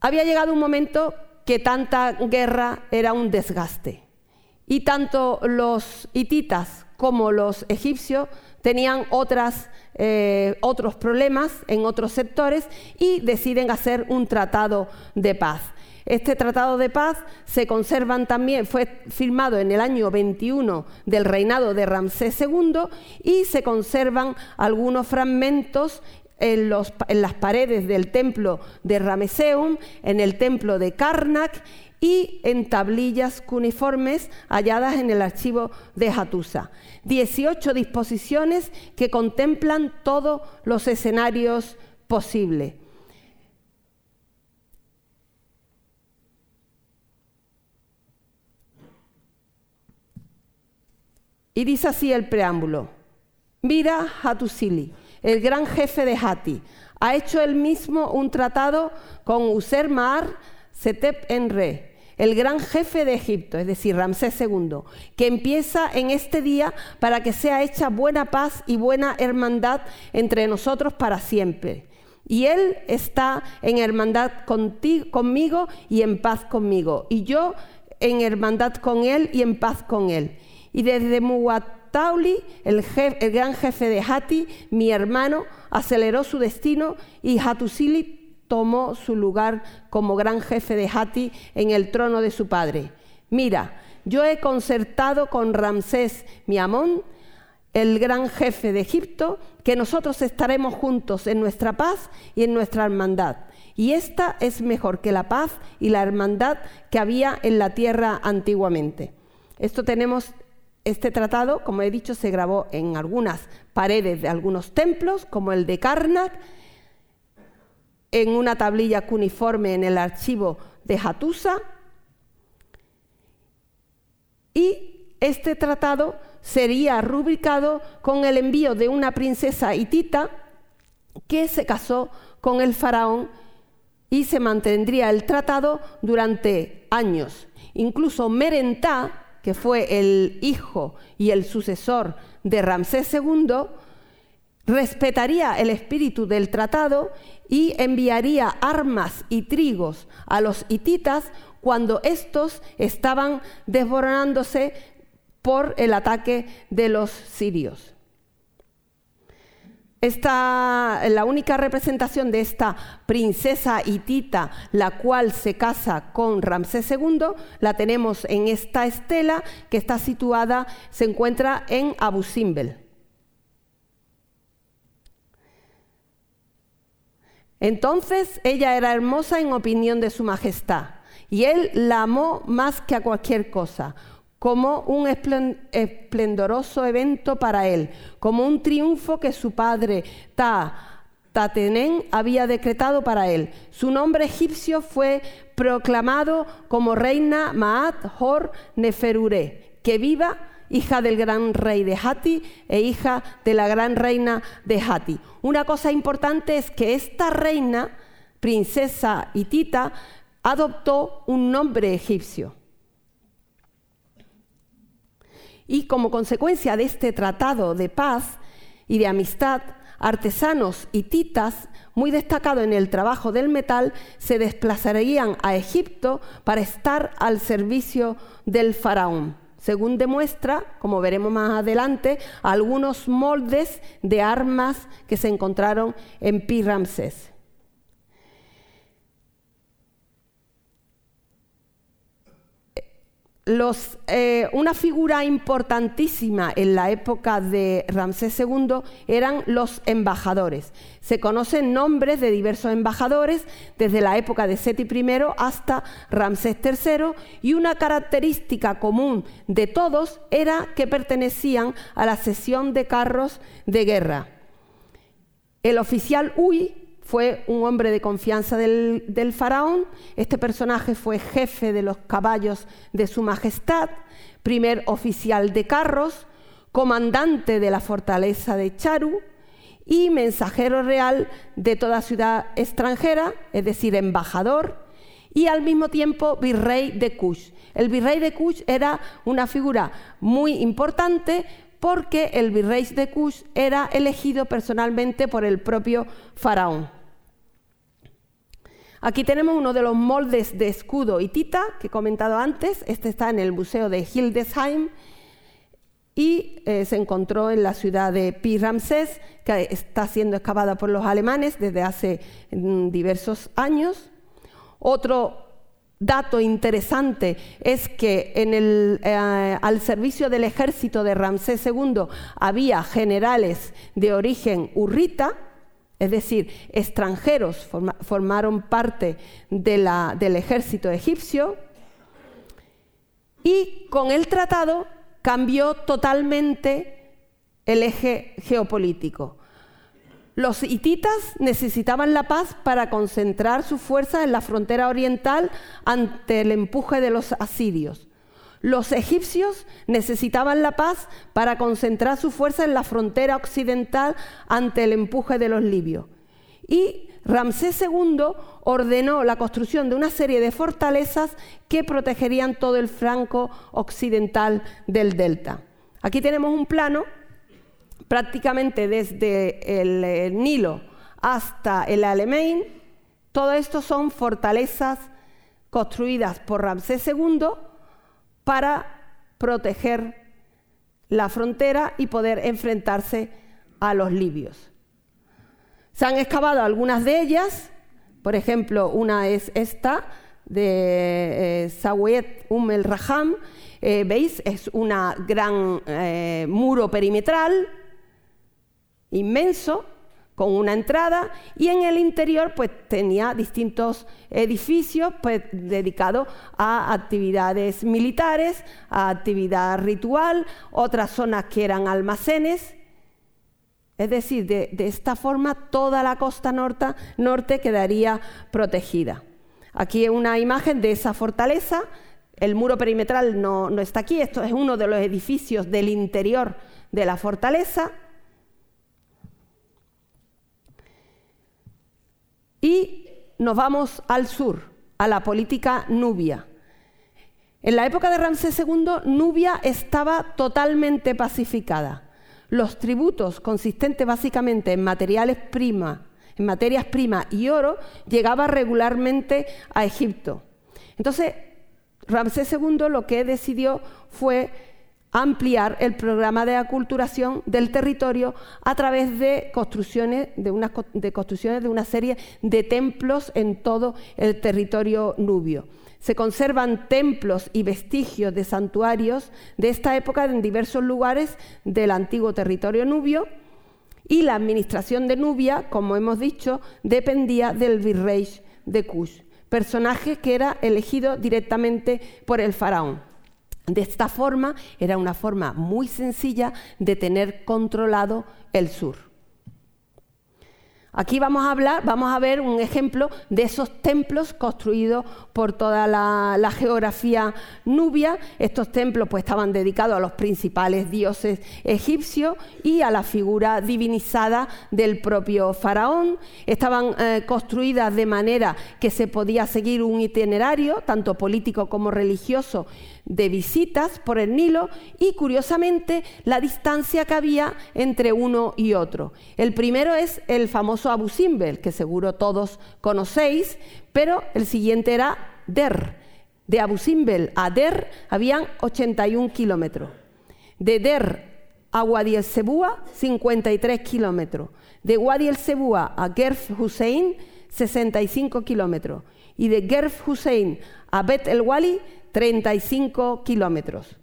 Había llegado un momento que tanta guerra era un desgaste y tanto los hititas como los egipcios tenían otras, eh, otros problemas en otros sectores y deciden hacer un tratado de paz. Este tratado de paz se conservan también, fue firmado en el año 21 del reinado de Ramsés II y se conservan algunos fragmentos en, las paredes del templo de Rameseum, en el templo de Karnak y en tablillas cuneiformes halladas en el archivo de Hattusa. 18 disposiciones que contemplan todos los escenarios posibles. Y dice así el preámbulo. Mira Hattusili, el gran jefe de Hati, ha hecho él mismo un tratado con User Mar Setep Enre, el gran jefe de Egipto, es decir, Ramsés II, que empieza en este día para que sea hecha buena paz y buena hermandad entre nosotros para siempre. Y Él está en hermandad conmigo y en paz conmigo. Y yo en hermandad con Él y en paz con Él. Y desde Muwatauli, el, gran jefe de Hati, mi hermano, aceleró su destino y Hatusili tomó su lugar como gran jefe de Hati en el trono de su padre. Mira, yo he concertado con Ramsés, mi Amón, el gran jefe de Egipto, que nosotros estaremos juntos en nuestra paz y en nuestra hermandad. Y esta es mejor que la paz y la hermandad que había en la tierra antiguamente. Esto tenemos este tratado, como he dicho, se grabó en algunas paredes de algunos templos, como el de Karnak, en una tablilla cuneiforme en el archivo de Hattusa, y este tratado sería rubricado con el envío de una princesa hitita que se casó con el faraón y se mantendría el tratado durante años. Incluso Merentá, que fue el hijo y el sucesor de Ramsés II, respetaría el espíritu del tratado y enviaría armas y trigos a los hititas cuando estos estaban desboronándose por el ataque de los sirios. Esta, la única representación de esta princesa hitita, la cual se casa con Ramsés II, la tenemos en esta estela que está situada, se encuentra en Abu Simbel. Entonces ella era hermosa en opinión de su majestad y él la amó más que a cualquier cosa como un esplendoroso evento para él, como un triunfo que su padre Ta Tatenén había decretado para él. Su nombre egipcio fue proclamado como reina Maat Hor Neferure, que viva hija del gran rey de Hati e hija de la gran reina de Hati. Una cosa importante es que esta reina, princesa hitita, adoptó un nombre egipcio. Y como consecuencia de este tratado de paz y de amistad, artesanos y titas, muy destacados en el trabajo del metal, se desplazarían a Egipto para estar al servicio del faraón. Según demuestra, como veremos más adelante, algunos moldes de armas que se encontraron en Pi Ramsés. Eh, una figura importantísima en la época de Ramsés II eran los embajadores. Se conocen nombres de diversos embajadores desde la época de Seti I hasta Ramsés III y una característica común de todos era que pertenecían a la sesión de carros de guerra. El oficial Uy fue un hombre de confianza del, faraón. Este personaje fue jefe de los caballos de su majestad, primer oficial de carros, comandante de la fortaleza de Charu y mensajero real de toda ciudad extranjera, es decir, embajador, y al mismo tiempo virrey de Kush. El virrey de Kush era una figura muy importante porque el virrey de Kush era elegido personalmente por el propio faraón. Aquí tenemos uno de los moldes de escudo hitita que he comentado antes. Este está en el Museo de Hildesheim y eh, se encontró en la ciudad de Pi Ramsés, que está siendo excavada por los alemanes desde hace mm, diversos años. Otro dato interesante es que eh, al servicio del ejército de Ramsés II había generales de origen urrita, es decir, extranjeros formaron parte del ejército egipcio, y con el tratado cambió totalmente el eje geopolítico. Los hititas necesitaban la paz para concentrar sus fuerzas en la frontera oriental ante el empuje de los asirios. Los egipcios necesitaban la paz para concentrar su fuerza en la frontera occidental ante el empuje de los libios. Y Ramsés II ordenó la construcción de una serie de fortalezas que protegerían todo el franco occidental del delta. Aquí tenemos un plano prácticamente desde el, Nilo hasta el Alamein. Todo esto son fortalezas construidas por Ramsés II para proteger la frontera y poder enfrentarse a los libios. Se han excavado algunas de ellas, por ejemplo, una es esta de eh, Sawet Um el Raham, eh, veis, es un gran eh, muro perimetral inmenso con una entrada y en el interior pues tenía distintos edificios pues dedicados a actividades militares, a actividad ritual, otras zonas que eran almacenes. Es decir, de, esta forma toda la costa norte, quedaría protegida. Aquí una imagen de esa fortaleza. El muro perimetral no, no está aquí, esto es uno de los edificios del interior de la fortaleza. Y nos vamos al sur, a la política nubia. En la época de Ramsés II, Nubia estaba totalmente pacificada. Los tributos, consistentes básicamente en materiales prima, en materias primas y oro, llegaban regularmente a Egipto. Entonces, Ramsés II lo que decidió fue ampliar el programa de aculturación del territorio a través de construcciones de, de una serie de templos en todo el territorio nubio. Se conservan templos y vestigios de santuarios de esta época en diversos lugares del antiguo territorio nubio y la administración de Nubia, como hemos dicho, dependía del virrey de Kush, personaje que era elegido directamente por el faraón. De esta forma era una forma muy sencilla de tener controlado el sur. Aquí vamos a hablar, vamos a ver un ejemplo de esos templos construidos por toda la, geografía nubia. Estos templos pues, estaban dedicados a los principales dioses egipcios y a la figura divinizada del propio faraón. Estaban eh, construidas de manera que se podía seguir un itinerario, tanto político como religioso, de visitas por el Nilo y curiosamente la distancia que había entre uno y otro. El primero es el famoso Abu Simbel, que seguro todos conocéis, pero el siguiente era Der. De Abu Simbel a Der habían 81 kilómetros. De Der a Wadi el Sebúa, 53 kilómetros. De Wadi el Sebúa a Gerf Hussein, 65 kilómetros. Y de Gerf Hussein a Bet el Wali, 35 kilómetros.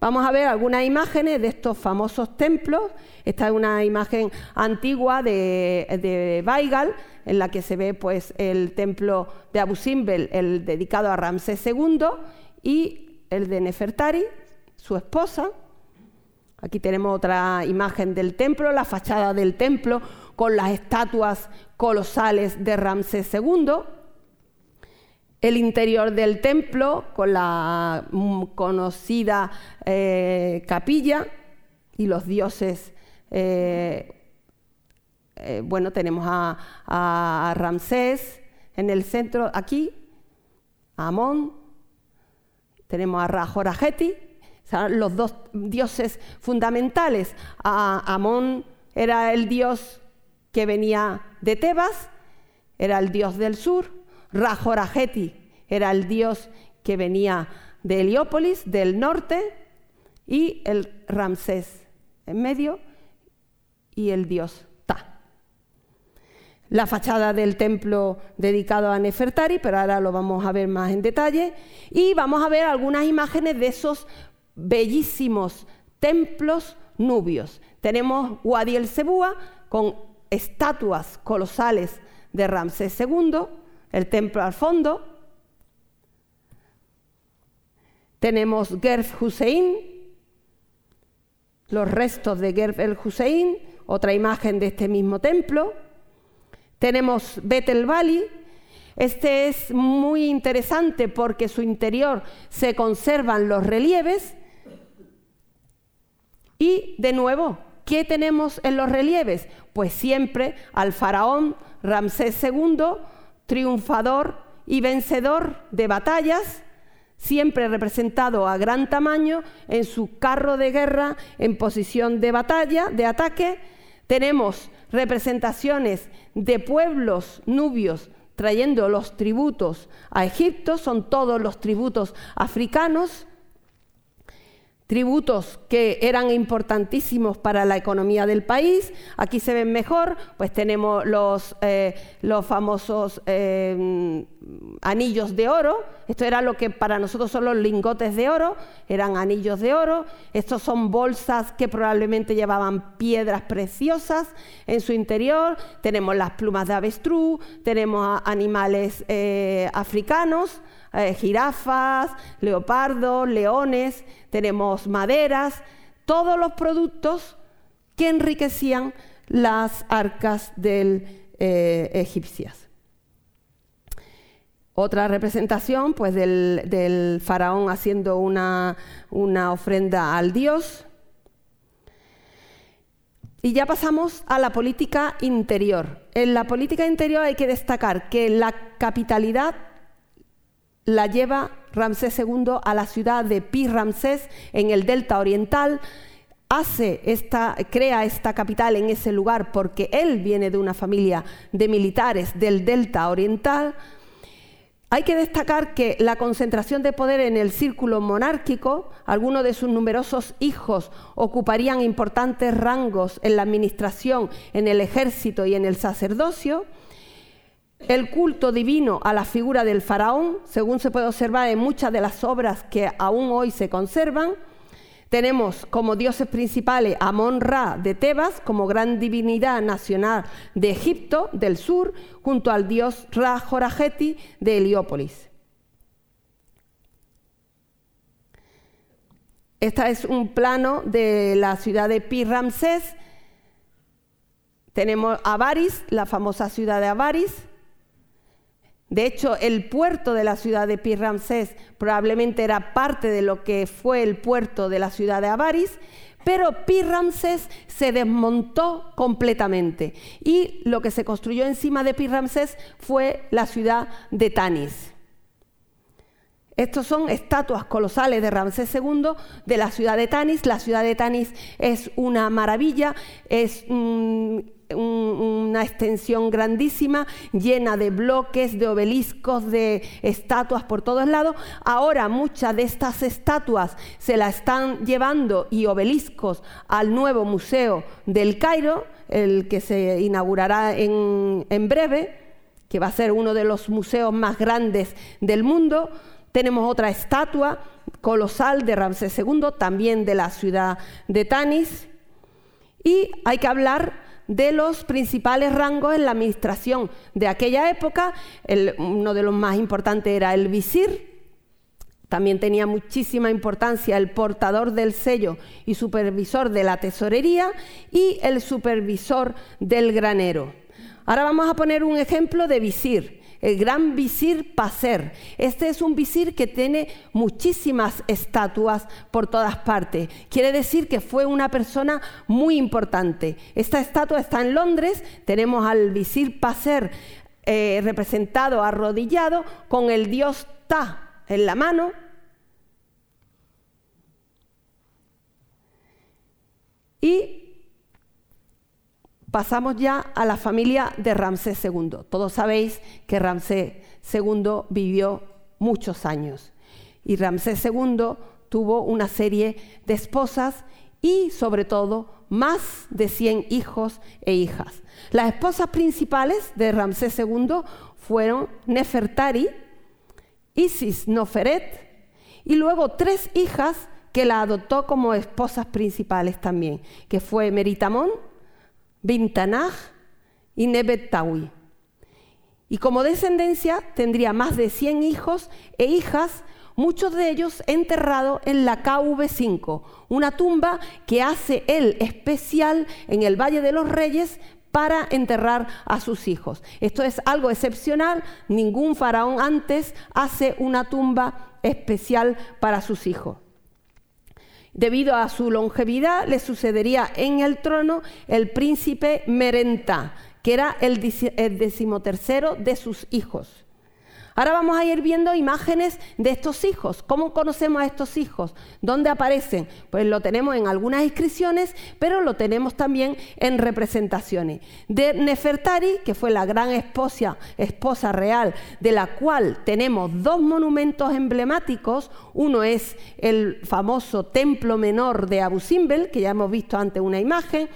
Vamos a ver algunas imágenes de estos famosos templos. Esta es una imagen antigua de, Baigal, en la que se ve pues, el templo de Abu Simbel, el dedicado a Ramsés II, y el de Nefertari, su esposa. Aquí tenemos otra imagen del templo, la fachada del templo con las estatuas colosales de Ramsés II el interior del templo con la mm, conocida eh, capilla y los dioses eh, eh, bueno, tenemos a, Ramsés en el centro, aquí, a Amón, tenemos a Rajorajeti, los dos dioses fundamentales. Amón era el dios que venía de Tebas, era el dios del sur, Rajorajeti era el dios que venía de Heliópolis, del norte, y el Ramsés en medio, y el dios Ta. La fachada del templo dedicado a Nefertari, pero ahora lo vamos a ver más en detalle, y vamos a ver algunas imágenes de esos bellísimos templos nubios. Tenemos Wadi el Sebúa con estatuas colosales de Ramsés II, el templo al fondo. Tenemos Gerf Hussein, los restos de Gerf el Hussein, otra imagen de este mismo templo. Tenemos Betel Bali. Este es muy interesante porque su interior se conservan los relieves y de nuevo, ¿qué tenemos en los relieves? Pues siempre al faraón Ramsés II, triunfador y vencedor de batallas, siempre representado a gran tamaño en su carro de guerra en posición de batalla, de ataque. Tenemos representaciones de pueblos nubios trayendo los tributos a Egipto, son todos los tributos africanos tributos que eran importantísimos para la economía del país. Aquí se ven mejor, pues tenemos los, eh, los famosos eh, anillos de oro. Esto era lo que para nosotros son los lingotes de oro, eran anillos de oro. Estos son bolsas que probablemente llevaban piedras preciosas en su interior. Tenemos las plumas de avestruz, tenemos animales eh, africanos. Eh, jirafas, leopardos, leones, tenemos maderas, todos los productos que enriquecían las arcas del, eh, egipcias. Otra representación pues, del, faraón haciendo una, una ofrenda al dios. Y ya pasamos a la política interior. En la política interior hay que destacar que la capitalidad la lleva Ramsés II a la ciudad de Pi Ramsés en el delta oriental. Hace esta, crea esta capital en ese lugar porque él viene de una familia de militares del delta oriental. Hay que destacar que la concentración de poder en el círculo monárquico, algunos de sus numerosos hijos ocuparían importantes rangos en la administración, en el ejército y en el sacerdocio el culto divino a la figura del faraón, según se puede observar en muchas de las obras que aún hoy se conservan. Tenemos como dioses principales a Amon-Ra de Tebas, como gran divinidad nacional de Egipto del sur, junto al dios Ra Jorajeti de Heliópolis. Este es un plano de la ciudad de Pi Ramsés. Tenemos Avaris, la famosa ciudad de Avaris, de hecho, el puerto de la ciudad de Pi Ramsés probablemente era parte de lo que fue el puerto de la ciudad de Avaris, pero Pi Ramsés se desmontó completamente y lo que se construyó encima de Pi Ramsés fue la ciudad de Tanis. Estos son estatuas colosales de Ramsés II de la ciudad de Tanis. La ciudad de Tanis es una maravilla, es una extensión grandísima, llena de bloques, de obeliscos, de estatuas por todos lados. Ahora muchas de estas estatuas se las están llevando y obeliscos al nuevo museo del Cairo, el que se inaugurará en, en breve, que va a ser uno de los museos más grandes del mundo. Tenemos otra estatua colosal de Ramsés II, también de la ciudad de Tanis. Y hay que hablar de los principales rangos en la administración de aquella época. uno de los más importantes era el visir. También tenía muchísima importancia el portador del sello y supervisor de la tesorería y el supervisor del granero. Ahora vamos a poner un ejemplo de visir. El gran visir Paser. Este es un visir que tiene muchísimas estatuas por todas partes. Quiere decir que fue una persona muy importante. Esta estatua está en Londres, tenemos al visir Paser eh, representado arrodillado con el dios Ta en la mano. Y pasamos ya a la familia de Ramsés II. Todos sabéis que Ramsés II vivió muchos años y Ramsés II tuvo una serie de esposas y sobre todo más de 100 hijos e hijas. Las esposas principales de Ramsés II fueron Nefertari, Isis Noferet y luego tres hijas que la adoptó como esposas principales también, que fue Meritamón, Bintanaj y Nebetawi. Y como descendencia tendría más de 100 hijos e hijas, muchos de ellos enterrados en la KV5, una tumba que hace él especial en el Valle de los Reyes para enterrar a sus hijos. Esto es algo excepcional, ningún faraón antes hace una tumba especial para sus hijos. Debido a su longevidad, le sucedería en el trono el príncipe Merenta, que era el decimotercero de sus hijos. Ahora vamos a ir viendo imágenes de estos hijos. ¿Cómo conocemos a estos hijos? ¿Dónde aparecen? Pues lo tenemos en algunas inscripciones, pero lo tenemos también en representaciones. De Nefertari, que fue la gran esposa, esposa real, de la cual tenemos dos monumentos emblemáticos. Uno es el famoso templo menor de Abu Simbel, que ya hemos visto antes una imagen,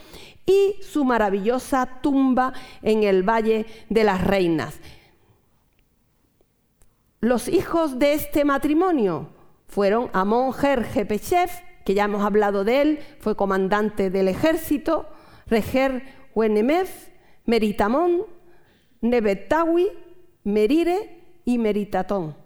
y su maravillosa tumba en el Valle de las Reinas. Los hijos de este matrimonio fueron Amon Ger que ya hemos hablado de él, fue comandante del ejército, Reger Wenemef, Meritamón, Nebetawi, Merire y Meritatón.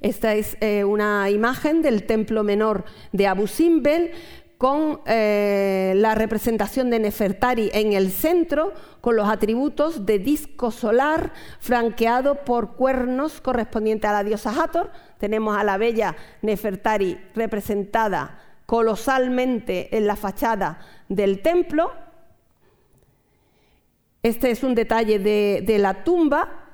Esta es eh, una imagen del templo menor de Abu Simbel con eh, la representación de Nefertari en el centro, con los atributos de disco solar franqueado por cuernos correspondientes a la diosa Hathor. Tenemos a la bella Nefertari representada colosalmente en la fachada del templo. Este es un detalle de la tumba,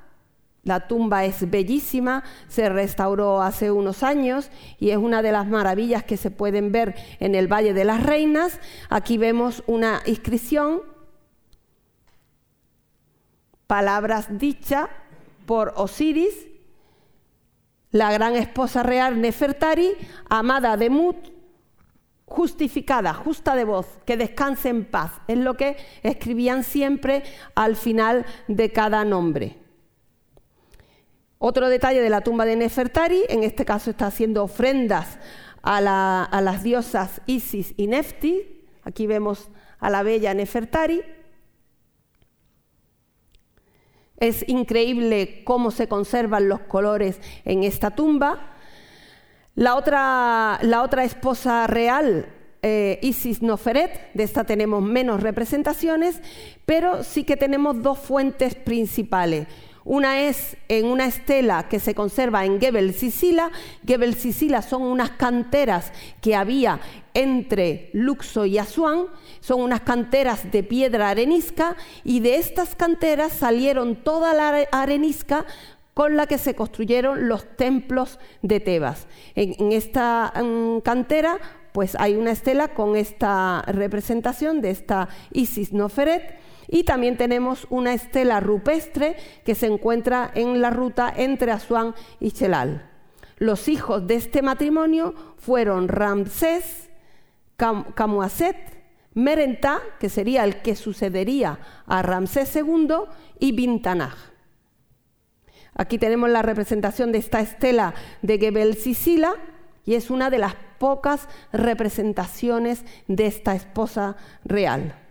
la tumba es bellísima, se restauró hace unos años y es una de las maravillas que se pueden ver en el Valle de las Reinas. Aquí vemos una inscripción, palabras dichas por Osiris, la gran esposa real Nefertari, amada de Mut, justificada, justa de voz, que descanse en paz. Es lo que escribían siempre al final de cada nombre. Otro detalle de la tumba de Nefertari, en este caso está haciendo ofrendas a, las diosas Isis y Nefti. Aquí vemos a la bella Nefertari. Es increíble cómo se conservan los colores en esta tumba. La otra, esposa real, eh, Isis Noferet, de esta tenemos menos representaciones, pero sí que tenemos dos fuentes principales. Una es en una estela que se conserva en Gebel Sicila. Gebel Sicila son unas canteras que había entre Luxo y Asuán. Son unas canteras de piedra arenisca y de estas canteras salieron toda la arenisca con la que se construyeron los templos de Tebas. En, esta mm, cantera pues hay una estela con esta representación de esta Isis Noferet y también tenemos una estela rupestre que se encuentra en la ruta entre Asuán y Chelal. Los hijos de este matrimonio fueron Ramsés, Camuaset, Merentá, que sería el que sucedería a Ramsés II, y Bintanaj. Aquí tenemos la representación de esta estela de Gebel Sicila y es una de las pocas representaciones de esta esposa real.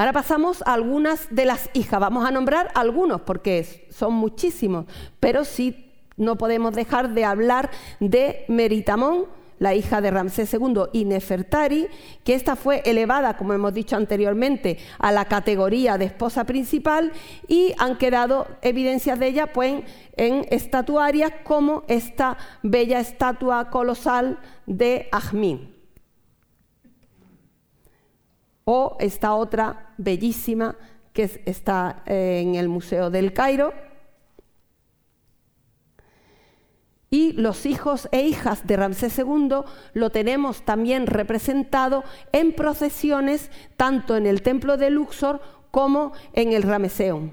Ahora pasamos a algunas de las hijas. Vamos a nombrar algunos porque son muchísimos, pero sí no podemos dejar de hablar de Meritamón, la hija de Ramsés II, y Nefertari, que esta fue elevada, como hemos dicho anteriormente, a la categoría de esposa principal y han quedado evidencias de ella pues, en estatuarias como esta bella estatua colosal de Ajmín. O esta otra bellísima que está eh, en el Museo del Cairo. Y los hijos e hijas de Ramsés II lo tenemos también representado en procesiones tanto en el templo de Luxor como en el Rameseum.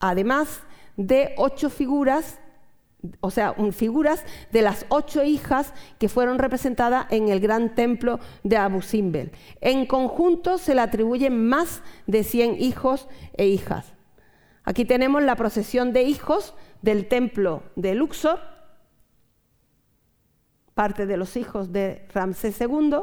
Además de ocho figuras o sea, figuras de las ocho hijas que fueron representadas en el gran templo de Abu Simbel. En conjunto se le atribuyen más de 100 hijos e hijas. Aquí tenemos la procesión de hijos del templo de Luxor, parte de los hijos de Ramsés II,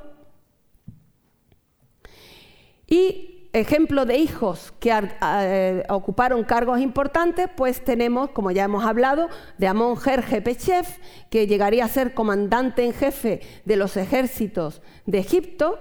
y ejemplo de hijos que eh, ocuparon cargos importantes, pues tenemos, como ya hemos hablado, de Amon Jerje Pechev, que llegaría a ser comandante en jefe de los ejércitos de Egipto,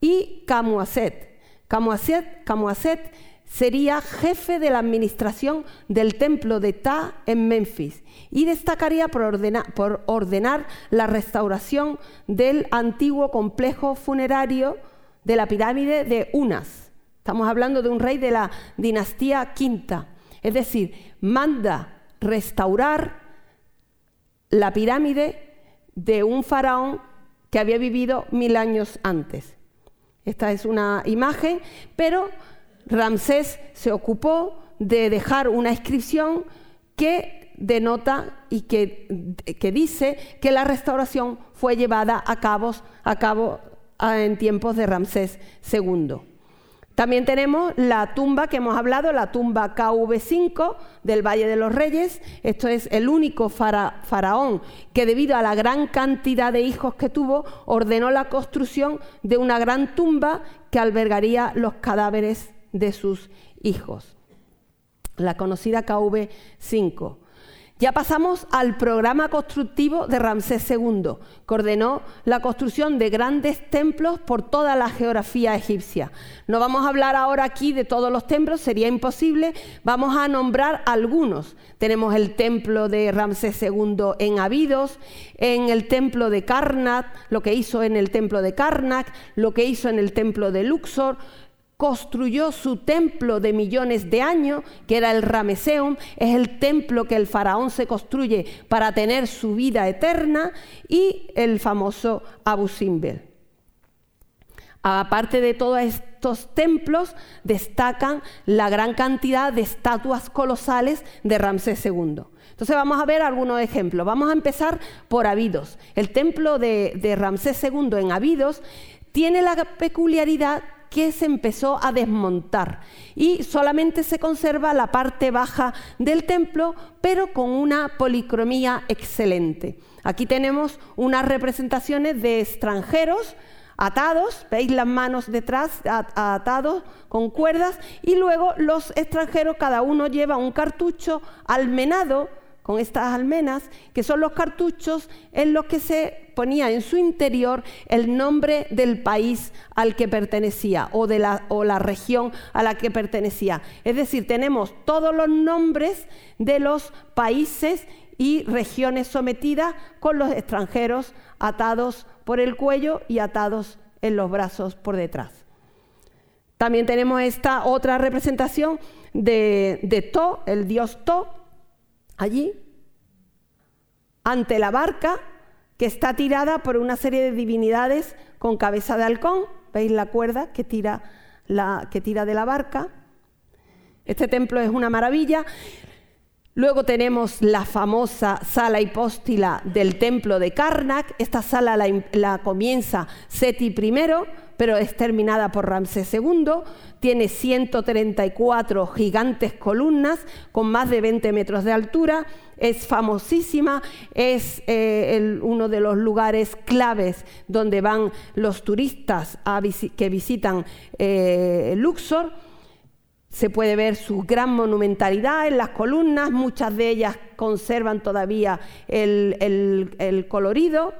y Camuaset. Camuaset, sería jefe de la administración del templo de Ta en Memphis y destacaría por ordenar la restauración del antiguo complejo funerario de la pirámide de Unas Estamos hablando de un rey de la dinastía quinta. Es decir, manda restaurar la pirámide de un faraón que había vivido mil años antes. Esta es una imagen, pero Ramsés se ocupó de dejar una inscripción que denota y que, que dice que la restauración fue llevada a a cabo en tiempos de Ramsés II. También tenemos la tumba que hemos hablado, la tumba KV5 del Valle de los Reyes. Esto es el único faraón que debido a la gran cantidad de hijos que tuvo, ordenó la construcción de una gran tumba que albergaría los cadáveres de sus hijos. La conocida KV5. Ya pasamos al programa constructivo de Ramsés II, que ordenó la construcción de grandes templos por toda la geografía egipcia. No vamos a hablar ahora aquí de todos los templos, sería imposible, vamos a nombrar algunos. Tenemos el templo de Ramsés II en Abidos, en el templo de Karnak, lo que hizo en el templo de Karnak, lo que hizo en el templo de Luxor, construyó su templo de millones de años, que era el Rameseum, es el templo que el faraón se construye para tener su vida eterna, y el famoso Abu Simbel. Aparte de todos estos templos, destacan la gran cantidad de estatuas colosales de Ramsés II. Entonces vamos a ver algunos ejemplos. Vamos a empezar por Abidos. El templo de, de Ramsés II en Abidos tiene la peculiaridad que se empezó a desmontar y solamente se conserva la parte baja del templo, pero con una policromía excelente. Aquí tenemos unas representaciones de extranjeros atados, veis las manos detrás atados con cuerdas y luego los extranjeros cada uno lleva un cartucho almenado con estas almenas, que son los cartuchos en los que se ponía en su interior el nombre del país al que pertenecía o de la, o la región a la que pertenecía. Es decir, tenemos todos los nombres de los países y regiones sometidas con los extranjeros atados por el cuello y atados en los brazos por detrás. También tenemos esta otra representación de, de To, el dios To, allí, ante la barca que está tirada por una serie de divinidades con cabeza de halcón. ¿Veis la cuerda que tira, que tira de la barca? Este templo es una maravilla. Luego tenemos la famosa sala hipóstila del templo de Karnak. Esta sala la, comienza Seti I pero es terminada por Ramsés II. Tiene 134 gigantes columnas con más de 20 metros de altura. Es famosísima, es eh, uno de los lugares claves donde van los turistas que visitan eh, Luxor. Se puede ver su gran monumentalidad en las columnas, muchas de ellas conservan todavía el colorido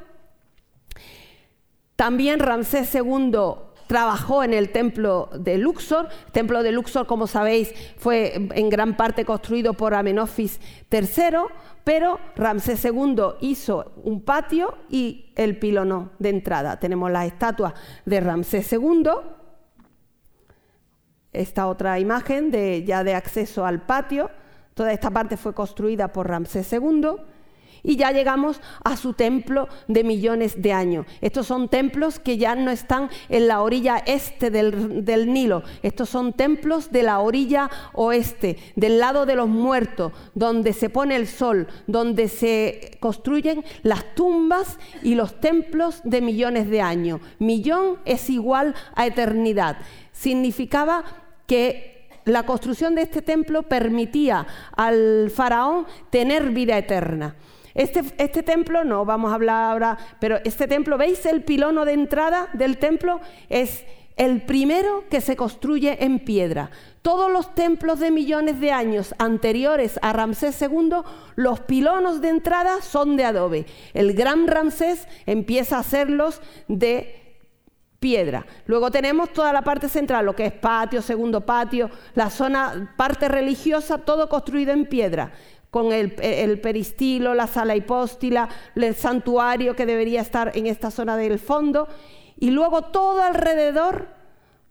También Ramsés II trabajó en el templo de Luxor. El templo de Luxor, como sabéis, fue en gran parte construido por Amenofis III, pero Ramsés II hizo un patio y el pilono de entrada. Tenemos las estatuas de Ramsés II. Esta otra imagen de, ya de acceso al patio. Toda esta parte fue construida por Ramsés II y ya llegamos a su templo de millones de años. Estos son templos que ya no están en la orilla este del, Nilo, estos son templos de la orilla oeste, del lado de los muertos, donde se pone el sol, donde se construyen las tumbas y los templos de millones de años. Millón es igual a eternidad. Significaba que la construcción de este templo permitía al faraón tener vida eterna. Este, este, templo, no vamos a hablar ahora, pero este templo, ¿veis el pilono de entrada del templo? Es el primero que se construye en piedra. Todos los templos de millones de años anteriores a Ramsés II, los pilonos de entrada son de adobe. El gran Ramsés empieza a hacerlos de Luego tenemos toda la parte central, lo que es patio, segundo patio, la zona, parte religiosa, todo construido en piedra con el, peristilo, la sala hipóstila, el santuario que debería estar en esta zona del fondo, y luego todo alrededor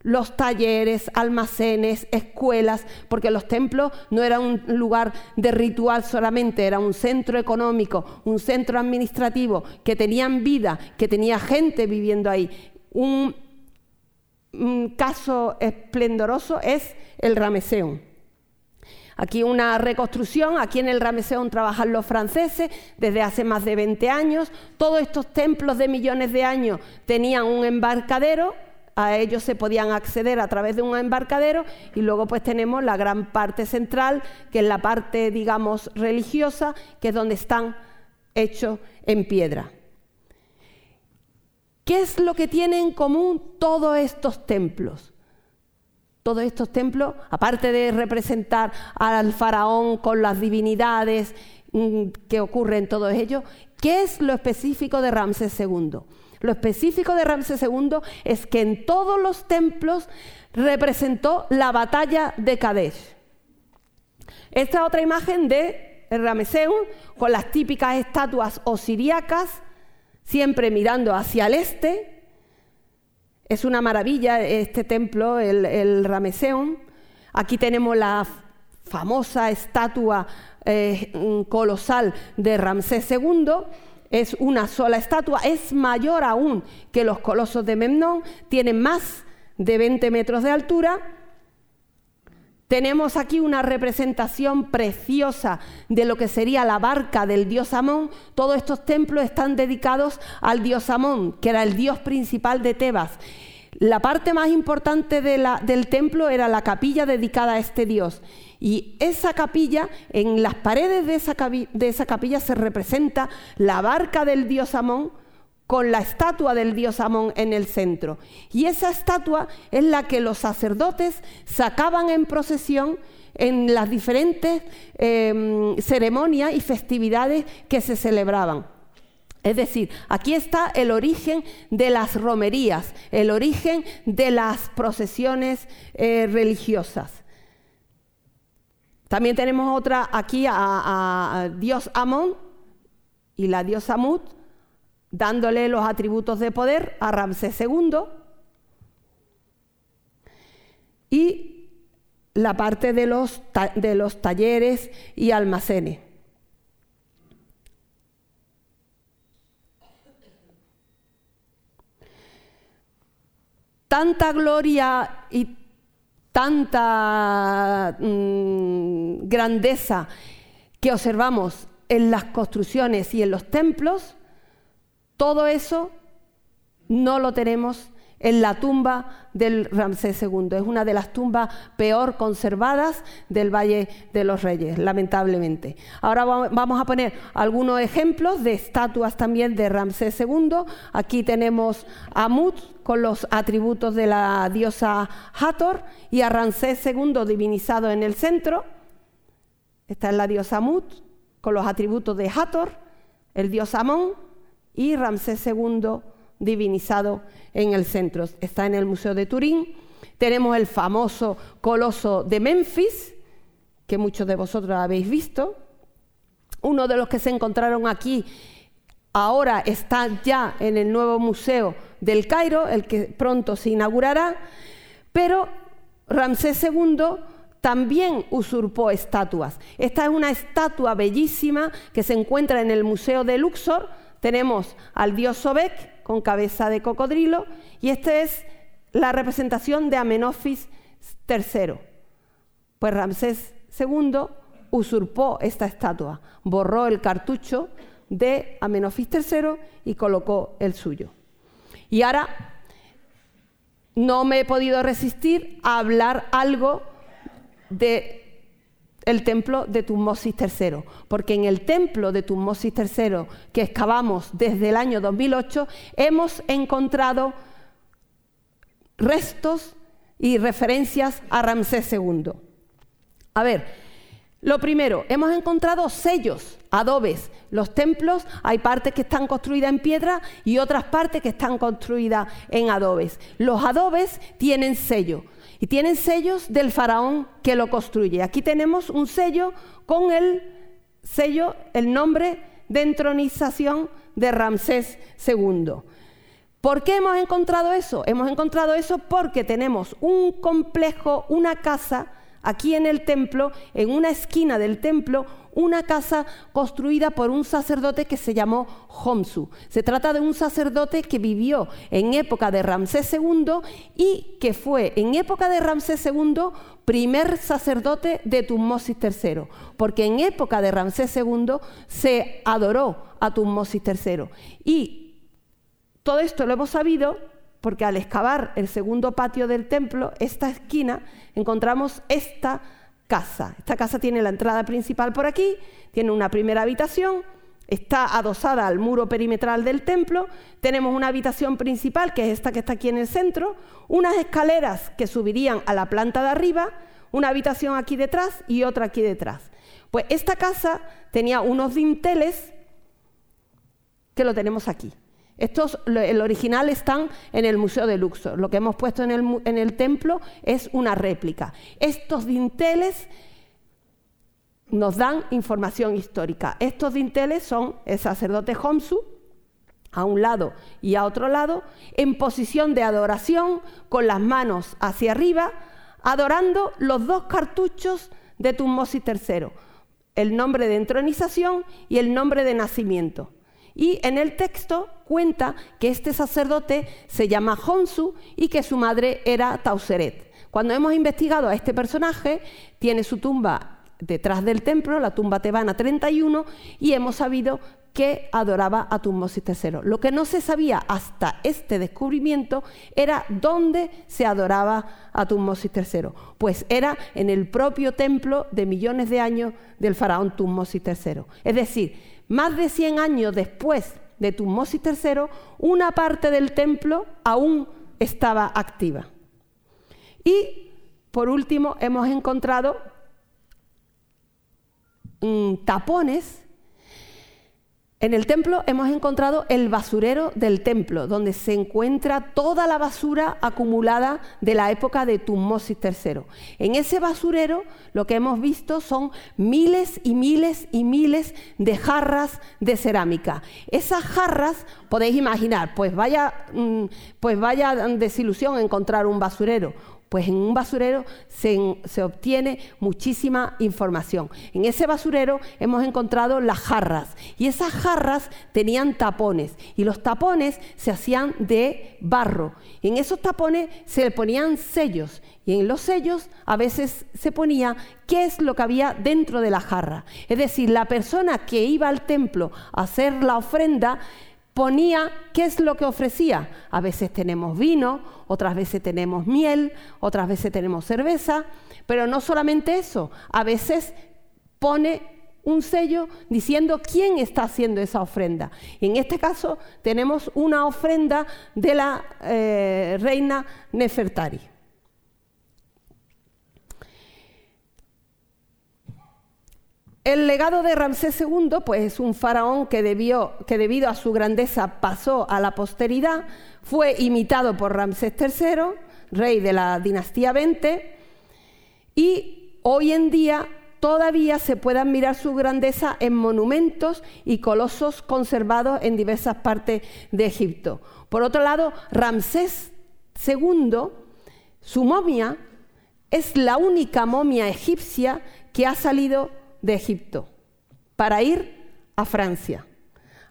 los talleres, almacenes, escuelas, porque los templos no eran un lugar de ritual solamente, era un centro económico, un centro administrativo, que tenían vida, que tenía gente viviendo ahí. Un, caso esplendoroso es el Rameseum. Aquí una reconstrucción, aquí en el Rameseón trabajan los franceses desde hace más de 20 años. Todos estos templos de millones de años tenían un embarcadero, a ellos se podían acceder a través de un embarcadero y luego pues tenemos la gran parte central, que es la parte, digamos, religiosa, que es donde están hechos en piedra. ¿Qué es lo que tienen en común todos estos templos? todos estos templos, aparte de representar al faraón con las divinidades mm, que ocurren en todos ellos, ¿qué es lo específico de Ramsés II? Lo específico de Ramsés II es que en todos los templos representó la batalla de Kadesh. Esta otra imagen de Ramseum con las típicas estatuas osiríacas, siempre mirando hacia el este, es una maravilla este templo, el, el Rameseum. Aquí tenemos la famosa estatua eh, colosal de Ramsés II. Es una sola estatua, es mayor aún que los colosos de Memnón, tiene más de 20 metros de altura tenemos aquí una representación preciosa de lo que sería la barca del dios Amón. Todos estos templos están dedicados al dios Amón, que era el dios principal de Tebas. La parte más importante del templo era la capilla dedicada a este dios. Y esa capilla, en las paredes de esa, de esa capilla se representa la barca del dios Amón con la estatua del dios Amón en el centro. Y esa estatua es la que los sacerdotes sacaban en procesión en las diferentes em, ceremonias y festividades que se celebraban. Es decir, aquí está el origen de las romerías, el origen de las procesiones eh, religiosas. También tenemos otra aquí a, a Dios Amón y la diosa Mut, dándole los atributos de poder a Ramsés II y la parte de los, de los talleres y almacenes. Tanta gloria y tanta mm, grandeza que observamos en las construcciones y en los templos, todo eso no lo tenemos en la tumba del Ramsés II. Es una de las tumbas peor conservadas del Valle de los Reyes, lamentablemente. Ahora vamos a poner algunos ejemplos de estatuas también de Ramsés II. Aquí tenemos a Mut con los atributos de la diosa Hathor y a Ramsés II divinizado en el centro. Esta es la diosa Mut con los atributos de Hathor, el dios Amón y Ramsés II divinizado en el centro. Está en el Museo de Turín. Tenemos el famoso coloso de Memphis, que muchos de vosotros habéis visto. Uno de los que se encontraron aquí ahora está ya en el nuevo museo del Cairo, el que pronto se inaugurará, pero Ramsés II también usurpó estatuas. Esta es una estatua bellísima que se encuentra en el Museo de Luxor. Tenemos al dios Sobek con cabeza de cocodrilo y esta es la representación de Amenofis III. Pues Ramsés II usurpó esta estatua, borró el cartucho de Amenofis III y colocó el suyo. Y ahora no me he podido resistir a hablar algo de el templo de Tutmosis III, porque en el templo de Tutmosis III que excavamos desde el año 2008 hemos encontrado restos y referencias a Ramsés II. A ver, lo primero, hemos encontrado sellos, adobes. Los templos hay partes que están construidas en piedra y otras partes que están construidas en adobes. Los adobes tienen sello y tienen sellos del faraón que lo construye. Aquí tenemos un sello con el sello, el nombre de entronización de Ramsés II. ¿Por qué hemos encontrado eso? Hemos encontrado eso porque tenemos un complejo, una casa aquí en el templo, en una esquina del templo, una casa construida por un sacerdote que se llamó Homsu. Se trata de un sacerdote que vivió en época de Ramsés II y que fue en época de Ramsés II primer sacerdote de Tutmosis III, porque en época de Ramsés II se adoró a Tutmosis III. Y todo esto lo hemos sabido porque al excavar el segundo patio del templo, esta esquina, encontramos esta casa. Esta casa tiene la entrada principal por aquí, tiene una primera habitación, está adosada al muro perimetral del templo, tenemos una habitación principal, que es esta que está aquí en el centro, unas escaleras que subirían a la planta de arriba, una habitación aquí detrás y otra aquí detrás. Pues esta casa tenía unos dinteles que lo tenemos aquí. Estos, el original están en el Museo de Luxor. Lo que hemos puesto en el, templo es una réplica. Estos dinteles nos dan información histórica. Estos dinteles son el sacerdote Homsu, a un lado y a otro lado, en posición de adoración, con las manos hacia arriba, adorando los dos cartuchos de Tutmosis III, el nombre de entronización y el nombre de nacimiento. Y en el texto cuenta que este sacerdote se llama Honsu y que su madre era Tauseret. Cuando hemos investigado a este personaje, tiene su tumba detrás del templo, la tumba tebana 31, y hemos sabido que adoraba a Tutmosis III. Lo que no se sabía hasta este descubrimiento era dónde se adoraba a Tutmosis III. Pues era en el propio templo de millones de años del faraón Tutmosis III. Es decir, más de 100 años después de Tutmosis III, una parte del templo aún estaba activa. Y, por último, hemos encontrado mm, tapones en el templo hemos encontrado el basurero del templo, donde se encuentra toda la basura acumulada de la época de Tutmosis III. En ese basurero lo que hemos visto son miles y miles y miles de jarras de cerámica. Esas jarras, podéis imaginar, pues vaya, mm, pues vaya desilusión encontrar un basurero pues en un basurero se, obtiene muchísima información. En ese basurero hemos encontrado las jarras y esas jarras tenían tapones y los tapones se hacían de barro. Y en esos tapones se le ponían sellos y en los sellos a veces se ponía qué es lo que había dentro de la jarra. Es decir, la persona que iba al templo a hacer la ofrenda ponía qué es lo que ofrecía. A veces tenemos vino, otras veces tenemos miel, otras veces tenemos cerveza, pero no solamente eso, a veces pone un sello diciendo quién está haciendo esa ofrenda. en este caso tenemos una ofrenda de la eh, reina Nefertari. El legado de Ramsés II pues, es un faraón que, debió, que debido a su grandeza pasó a la posteridad, fue imitado por Ramsés III, rey de la dinastía 20, y hoy en día todavía se puede admirar su grandeza en monumentos y colosos conservados en diversas partes de Egipto. Por otro lado, Ramsés II, su momia, es la única momia egipcia que ha salido de Egipto para ir a Francia.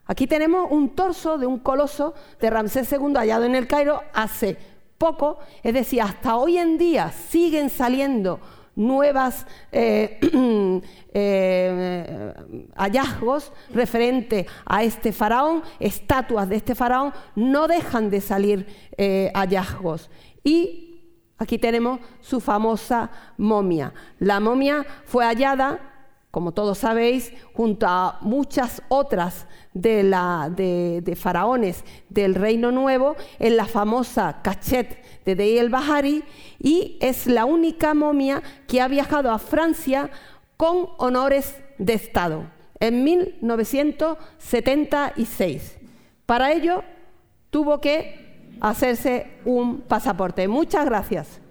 Aquí tenemos un torso de un coloso de Ramsés II hallado en el Cairo hace poco, es decir, hasta hoy en día siguen saliendo nuevas eh, eh, hallazgos referentes a este faraón, estatuas de este faraón, no dejan de salir eh, hallazgos. Y aquí tenemos su famosa momia. La momia fue hallada como todos sabéis, junto a muchas otras de, faraones del Reino Nuevo, en la famosa Cachet de Dey el Bahari, y es la única momia que ha viajado a Francia con honores de Estado en 1976. Para ello tuvo que hacerse un pasaporte. Muchas gracias.